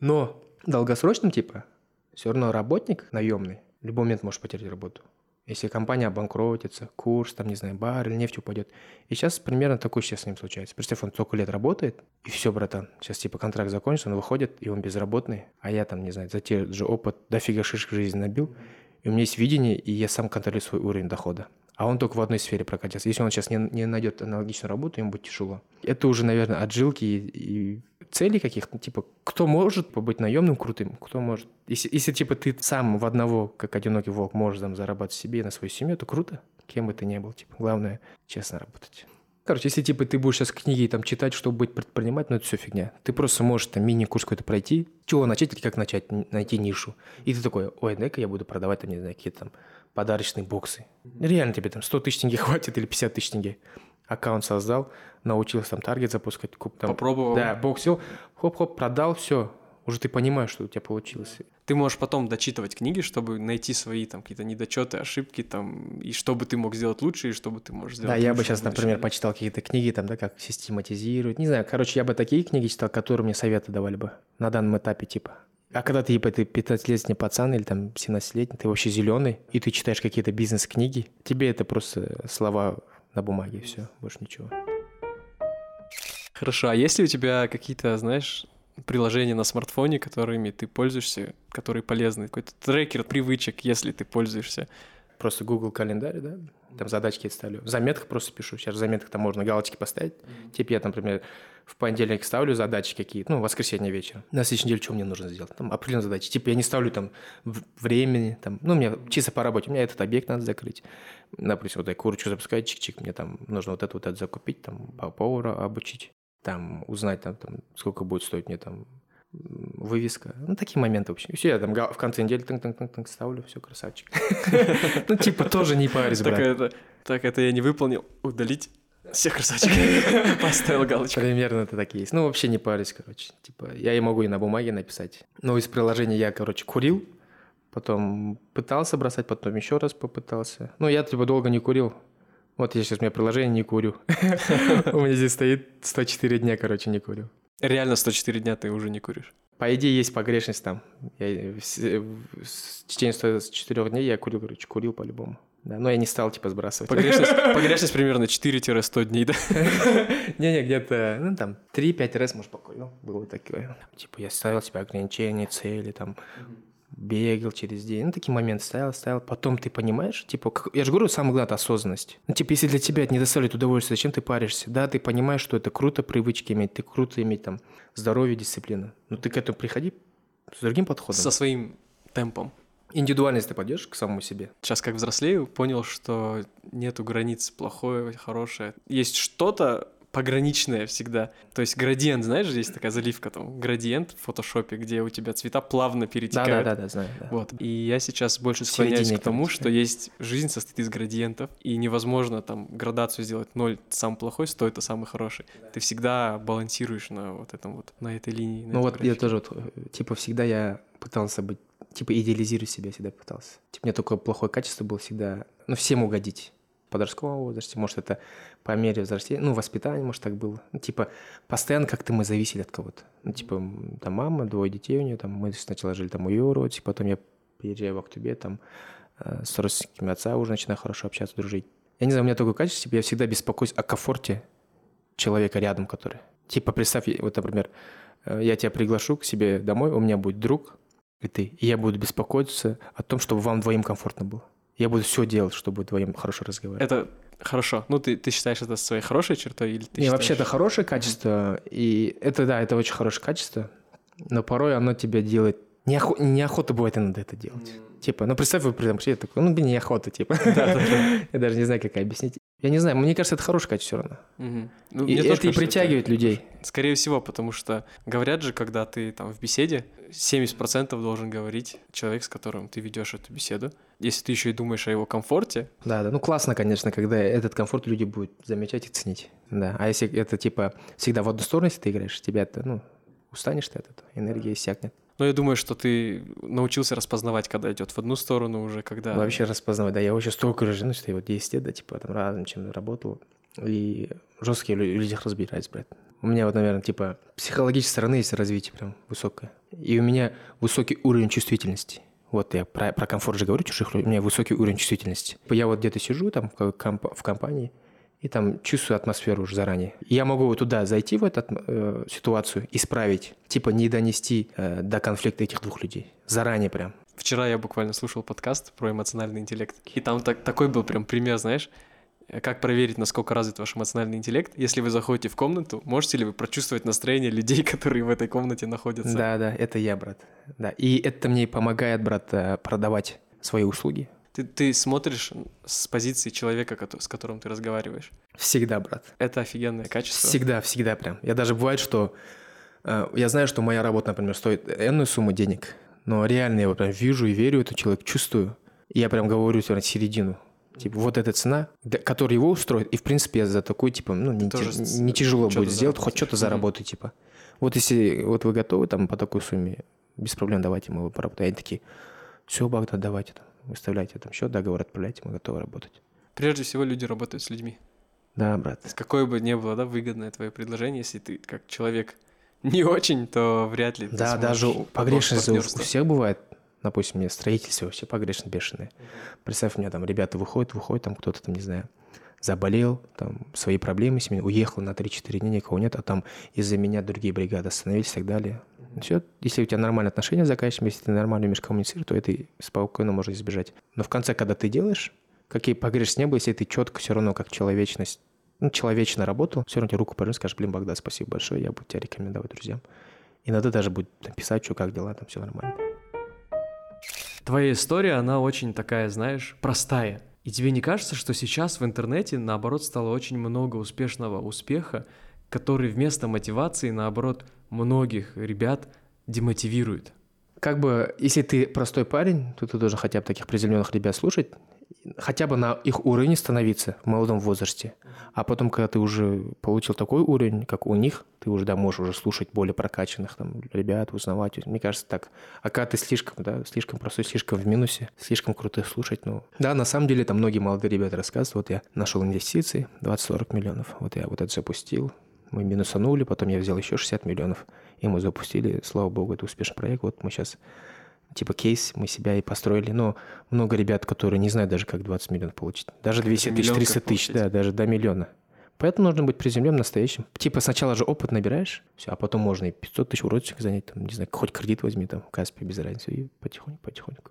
Но долгосрочным, типа, все равно работник наемный в любой момент может потерять работу. Если компания обанкротится, курс, там, не знаю, бар или нефть упадет. И сейчас примерно такое сейчас с ним случается. Представь, он столько лет работает, и все, братан, сейчас типа контракт закончится, он выходит, и он безработный, а я там, не знаю, за те же опыт дофига шишек жизни набил, и у меня есть видение, и я сам контролирую свой уровень дохода. А он только в одной сфере прокатился. Если он сейчас не, не найдет аналогичную работу, ему будет тяжело. Это уже, наверное, отжилки и, и целей каких-то, типа, кто может побыть наемным крутым, кто может. Если, если, типа, ты сам в одного, как одинокий волк, можешь там зарабатывать себе на свою семью, то круто, кем бы ты ни был. Типа, главное, честно работать. Короче, если типа ты будешь сейчас книги там читать, чтобы быть предпринимателем, ну это все фигня. Ты просто можешь там мини-курс какой-то пройти, чего начать или как начать, найти нишу. И ты такой, ой, дай-ка я буду продавать там, не знаю, какие-то там подарочные боксы. Реально тебе там 100 тысяч тенге хватит или 50 тысяч тенге. Аккаунт создал, научился там таргет запускать. Куп, там, Попробовал. Да, боксил, хоп-хоп, продал, все. Уже ты понимаешь, что у тебя получилось. Ты можешь потом дочитывать книги, чтобы найти свои там какие-то недочеты, ошибки там, и что бы ты мог сделать лучше, и что бы ты можешь сделать Да, я лучше бы сейчас, в будущем. например, почитал какие-то книги, там, да, как систематизировать. Не знаю, короче, я бы такие книги читал, которые мне советы давали бы на данном этапе, типа. А когда ты, типа, ты 15-летний пацан или там 17-летний, ты вообще зеленый, и ты читаешь какие-то бизнес-книги, тебе это просто слова на бумаге, все, больше ничего. Хорошо, а есть ли у тебя какие-то, знаешь, приложения на смартфоне, которыми ты пользуешься, которые полезны? Какой-то трекер привычек, если ты пользуешься? Просто Google календарь, да, там задачки ставлю. В заметках просто пишу. Сейчас в заметках там можно галочки поставить. Типа я, например, в понедельник ставлю задачи какие-то, ну, воскресенье вечер. На следующей неделе что мне нужно сделать? Там определенные задачи. Типа я не ставлю там в- времени, там, ну, мне чисто по работе. У меня этот объект надо закрыть. Допустим, вот я курочку запускаю, чик-чик, мне там нужно вот это, вот это закупить, там, по повару обучить, там, узнать, там, там, сколько будет стоить мне там вывеска. Ну, такие моменты, в общем. И все, я там в конце недели тынк-тынк-тынк ставлю, все, красавчик. Ну, типа, тоже не Так брат. это, так это я не выполнил. Удалить. Все, красавчик. Поставил галочку. Примерно это так и есть. Ну, вообще не парюсь, короче. Типа, я и могу и на бумаге написать. Но из приложения я, короче, курил, потом пытался бросать, потом еще раз попытался. Ну, я, типа, долго не курил. Вот я сейчас, у меня приложение не курю. У меня здесь стоит 104 дня, короче, не курю. Реально 104 дня ты уже не куришь. По идее, есть погрешность там. Я, в, в- с течение 104 дней я курил, короче, курил по-любому. Да, но я не стал, типа, сбрасывать. Погрешность, погрешность примерно 4-100 дней, да? Не-не, где-то, ну, там, 3-5 раз, может, покурил. Было такое. Типа, я ставил себе ограничения, цели, там, бегал через день. Ну, такие моменты ставил, ставил. Потом ты понимаешь, типа, как- я же говорю, самое главное – осознанность. Ну, типа, если для тебя это не доставляет удовольствие, зачем ты паришься? Да, ты понимаешь, что это круто привычки иметь, ты круто иметь, там, здоровье, дисциплину. Но ты к этому приходи с другим подходом. Со своим темпом. Индивидуальность ты поддержишь к самому себе. Сейчас, как взрослею, понял, что нету границ плохое, хорошее. Есть что-то пограничное всегда. То есть градиент, знаешь, есть такая заливка там, градиент в фотошопе, где у тебя цвета плавно перетекают. Да-да-да, знаю. да. Вот. И я сейчас больше склоняюсь середине, к тому, что да. есть жизнь состоит из градиентов, и невозможно там градацию сделать ноль самый плохой, сто это самый хороший. Ты всегда балансируешь на вот этом вот, на этой линии. на Ну вот я графике. тоже, вот, э, типа, всегда я пытался быть, типа, идеализирую себя всегда пытался. Типа, у меня только плохое качество было всегда, ну, всем угодить. Подростковом возрасте, может, это по мере взросления, ну, воспитание, может, так было. Ну, типа, постоянно как-то мы зависели от кого-то. Ну, типа, там мама, двое детей у нее, там, мы сначала жили там у ее родичей, потом я переезжаю в Актубе, там, э, с родственниками отца уже начинаю хорошо общаться, дружить. Я не знаю, у меня такое качество, типа, я всегда беспокоюсь о комфорте человека рядом, который. Типа, представь, вот, например, э, я тебя приглашу к себе домой, у меня будет друг, и ты, и я буду беспокоиться о том, чтобы вам двоим комфортно было. Я буду все делать, чтобы вдвоем хорошо разговаривать. Это Хорошо. Ну, ты, ты считаешь это своей хорошей чертой или ты Не, считаешь... вообще это хорошее качество, и это, да, это очень хорошее качество, но порой оно тебя делает... Неохо... Неохота бывает иногда это делать. Типа, ну представь, вы прям пришли, такой, ну блин, неохота, типа. Я даже не знаю, как объяснить. Я не знаю, мне кажется, это хорошее качество все равно. Ну, И это и притягивает людей. Скорее всего, потому что говорят же, когда ты там в беседе, 70% должен говорить человек, с которым ты ведешь эту беседу. Если ты еще и думаешь о его комфорте, Да, да. Ну классно, конечно, когда этот комфорт люди будут замечать и ценить. Да. А если это типа всегда в одну сторону, если ты играешь, тебя это, ну, устанешь ты от этого, энергия иссякнет. Но я думаю, что ты научился распознавать, когда идет в одну сторону уже, когда... Вообще распознавать, да, я вообще столько уже, ну, что я вот 10 лет, да, типа, там разным чем работал, и жесткие в людях разбираюсь, брат. У меня вот, наверное, типа, психологической стороны есть развитие прям высокое. И у меня высокий уровень чувствительности. Вот я про, про комфорт же говорю чужих людей, у меня высокий уровень чувствительности. Я вот где-то сижу там в компании, и там чувствую атмосферу уже заранее. Я могу туда зайти в эту э, ситуацию, исправить, типа не донести э, до конфликта этих двух людей. Заранее прям. Вчера я буквально слушал подкаст про эмоциональный интеллект, и там так, такой был прям пример, знаешь, э, как проверить, насколько развит ваш эмоциональный интеллект. Если вы заходите в комнату, можете ли вы прочувствовать настроение людей, которые в этой комнате находятся? Да, да, это я, брат. Да, и это мне помогает, брат, э, продавать свои услуги. Ты, ты смотришь с позиции человека, с которым ты разговариваешь. Всегда, брат. Это офигенное качество. Всегда, всегда прям. Я даже бывает, что э, я знаю, что моя работа, например, стоит энную сумму денег, но реально я его прям вижу и верю этому человеку, чувствую. И я прям говорю равно середину. Типа, вот эта цена, которая его устроит, и, в принципе, я за такую, типа, ну, не, Тоже ти- не тяжело будет сделать, хоть что-то заработать, типа. Вот если вот вы готовы там по такой сумме, без проблем давайте, мы поработаем. Они такие, все, Богдан, давайте там, выставляйте там счет, договор отправляйте, мы готовы работать. Прежде всего, люди работают с людьми. Да, брат. Какое бы ни было, да, выгодное твое предложение, если ты как человек не очень, то вряд ли Да, даже погрешность у всех бывает. Допустим, мне строительство вообще погрешность бешеные. Представь, у меня там ребята выходят, выходят, там кто-то там, не знаю, заболел, там свои проблемы с уехал на 3-4 дня, никого нет, а там из-за меня другие бригады остановились и так далее. Все, если у тебя нормальные отношения с заказчиком, если ты нормально умеешь коммуницировать, то это спокойно можно избежать. Но в конце, когда ты делаешь, какие погрешности не было, если ты четко все равно как человечность, ну, человечно работал, все равно тебе руку пожмешь, скажешь, блин, Богдан, спасибо большое, я буду тебя рекомендовать друзьям. Иногда даже будет писать, что, как дела, там все нормально. Твоя история, она очень такая, знаешь, простая. И тебе не кажется, что сейчас в интернете, наоборот, стало очень много успешного успеха, который вместо мотивации, наоборот, многих ребят демотивирует? Как бы, если ты простой парень, то ты должен хотя бы таких приземленных ребят слушать, хотя бы на их уровне становиться в молодом возрасте. А потом, когда ты уже получил такой уровень, как у них, ты уже, да, можешь уже слушать более прокачанных там ребят, узнавать. Мне кажется, так. А когда ты слишком, да, слишком простой, слишком в минусе, слишком крутых слушать, ну... Да, на самом деле, там многие молодые ребята рассказывают, вот я нашел инвестиции 20-40 миллионов, вот я вот это запустил, мы минусанули, потом я взял еще 60 миллионов, и мы запустили, слава богу, это успешный проект, вот мы сейчас типа кейс, мы себя и построили. Но много ребят, которые не знают даже, как 20 миллионов получить. Даже 200 тысяч, миллион 300 как тысяч, да, даже до миллиона. Поэтому нужно быть приземленным, настоящим. Типа сначала же опыт набираешь, все, а потом можно и 500 тысяч уродчик занять, там, не знаю, хоть кредит возьми, там, Каспи, без разницы, и потихоньку, потихоньку.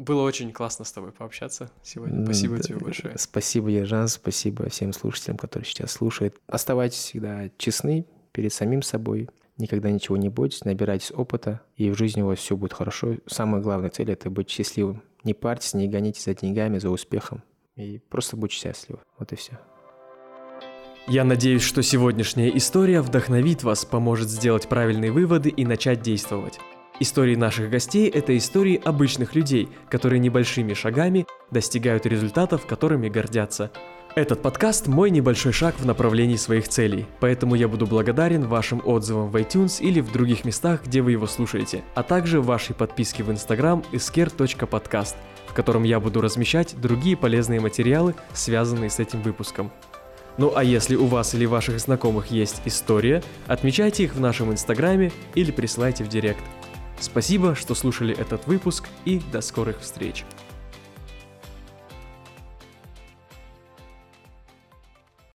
Было очень классно с тобой пообщаться сегодня. Спасибо Да, тебе большое. Спасибо, Ержан, спасибо всем слушателям, которые сейчас слушают. Оставайтесь всегда честны перед самим собой, никогда ничего не бойтесь, набирайтесь опыта, и в жизни у вас все будет хорошо. Самая главная цель – это быть счастливым. Не парьтесь, не гонитесь за деньгами, за успехом, и просто будьте счастливы. Вот и все. Я надеюсь, что сегодняшняя история вдохновит вас, поможет сделать правильные выводы и начать действовать. Истории наших гостей – это истории обычных людей, которые небольшими шагами достигают результатов, которыми гордятся. Этот подкаст – мой небольшой шаг в направлении своих целей, поэтому я буду благодарен вашим отзывам в iTunes или в других местах, где вы его слушаете, а также вашей подписке в Instagram isker.podcast, в котором я буду размещать другие полезные материалы, связанные с этим выпуском. Ну а если у вас или ваших знакомых есть история, отмечайте их в нашем инстаграме или присылайте в директ. Спасибо, что слушали этот выпуск и до скорых встреч.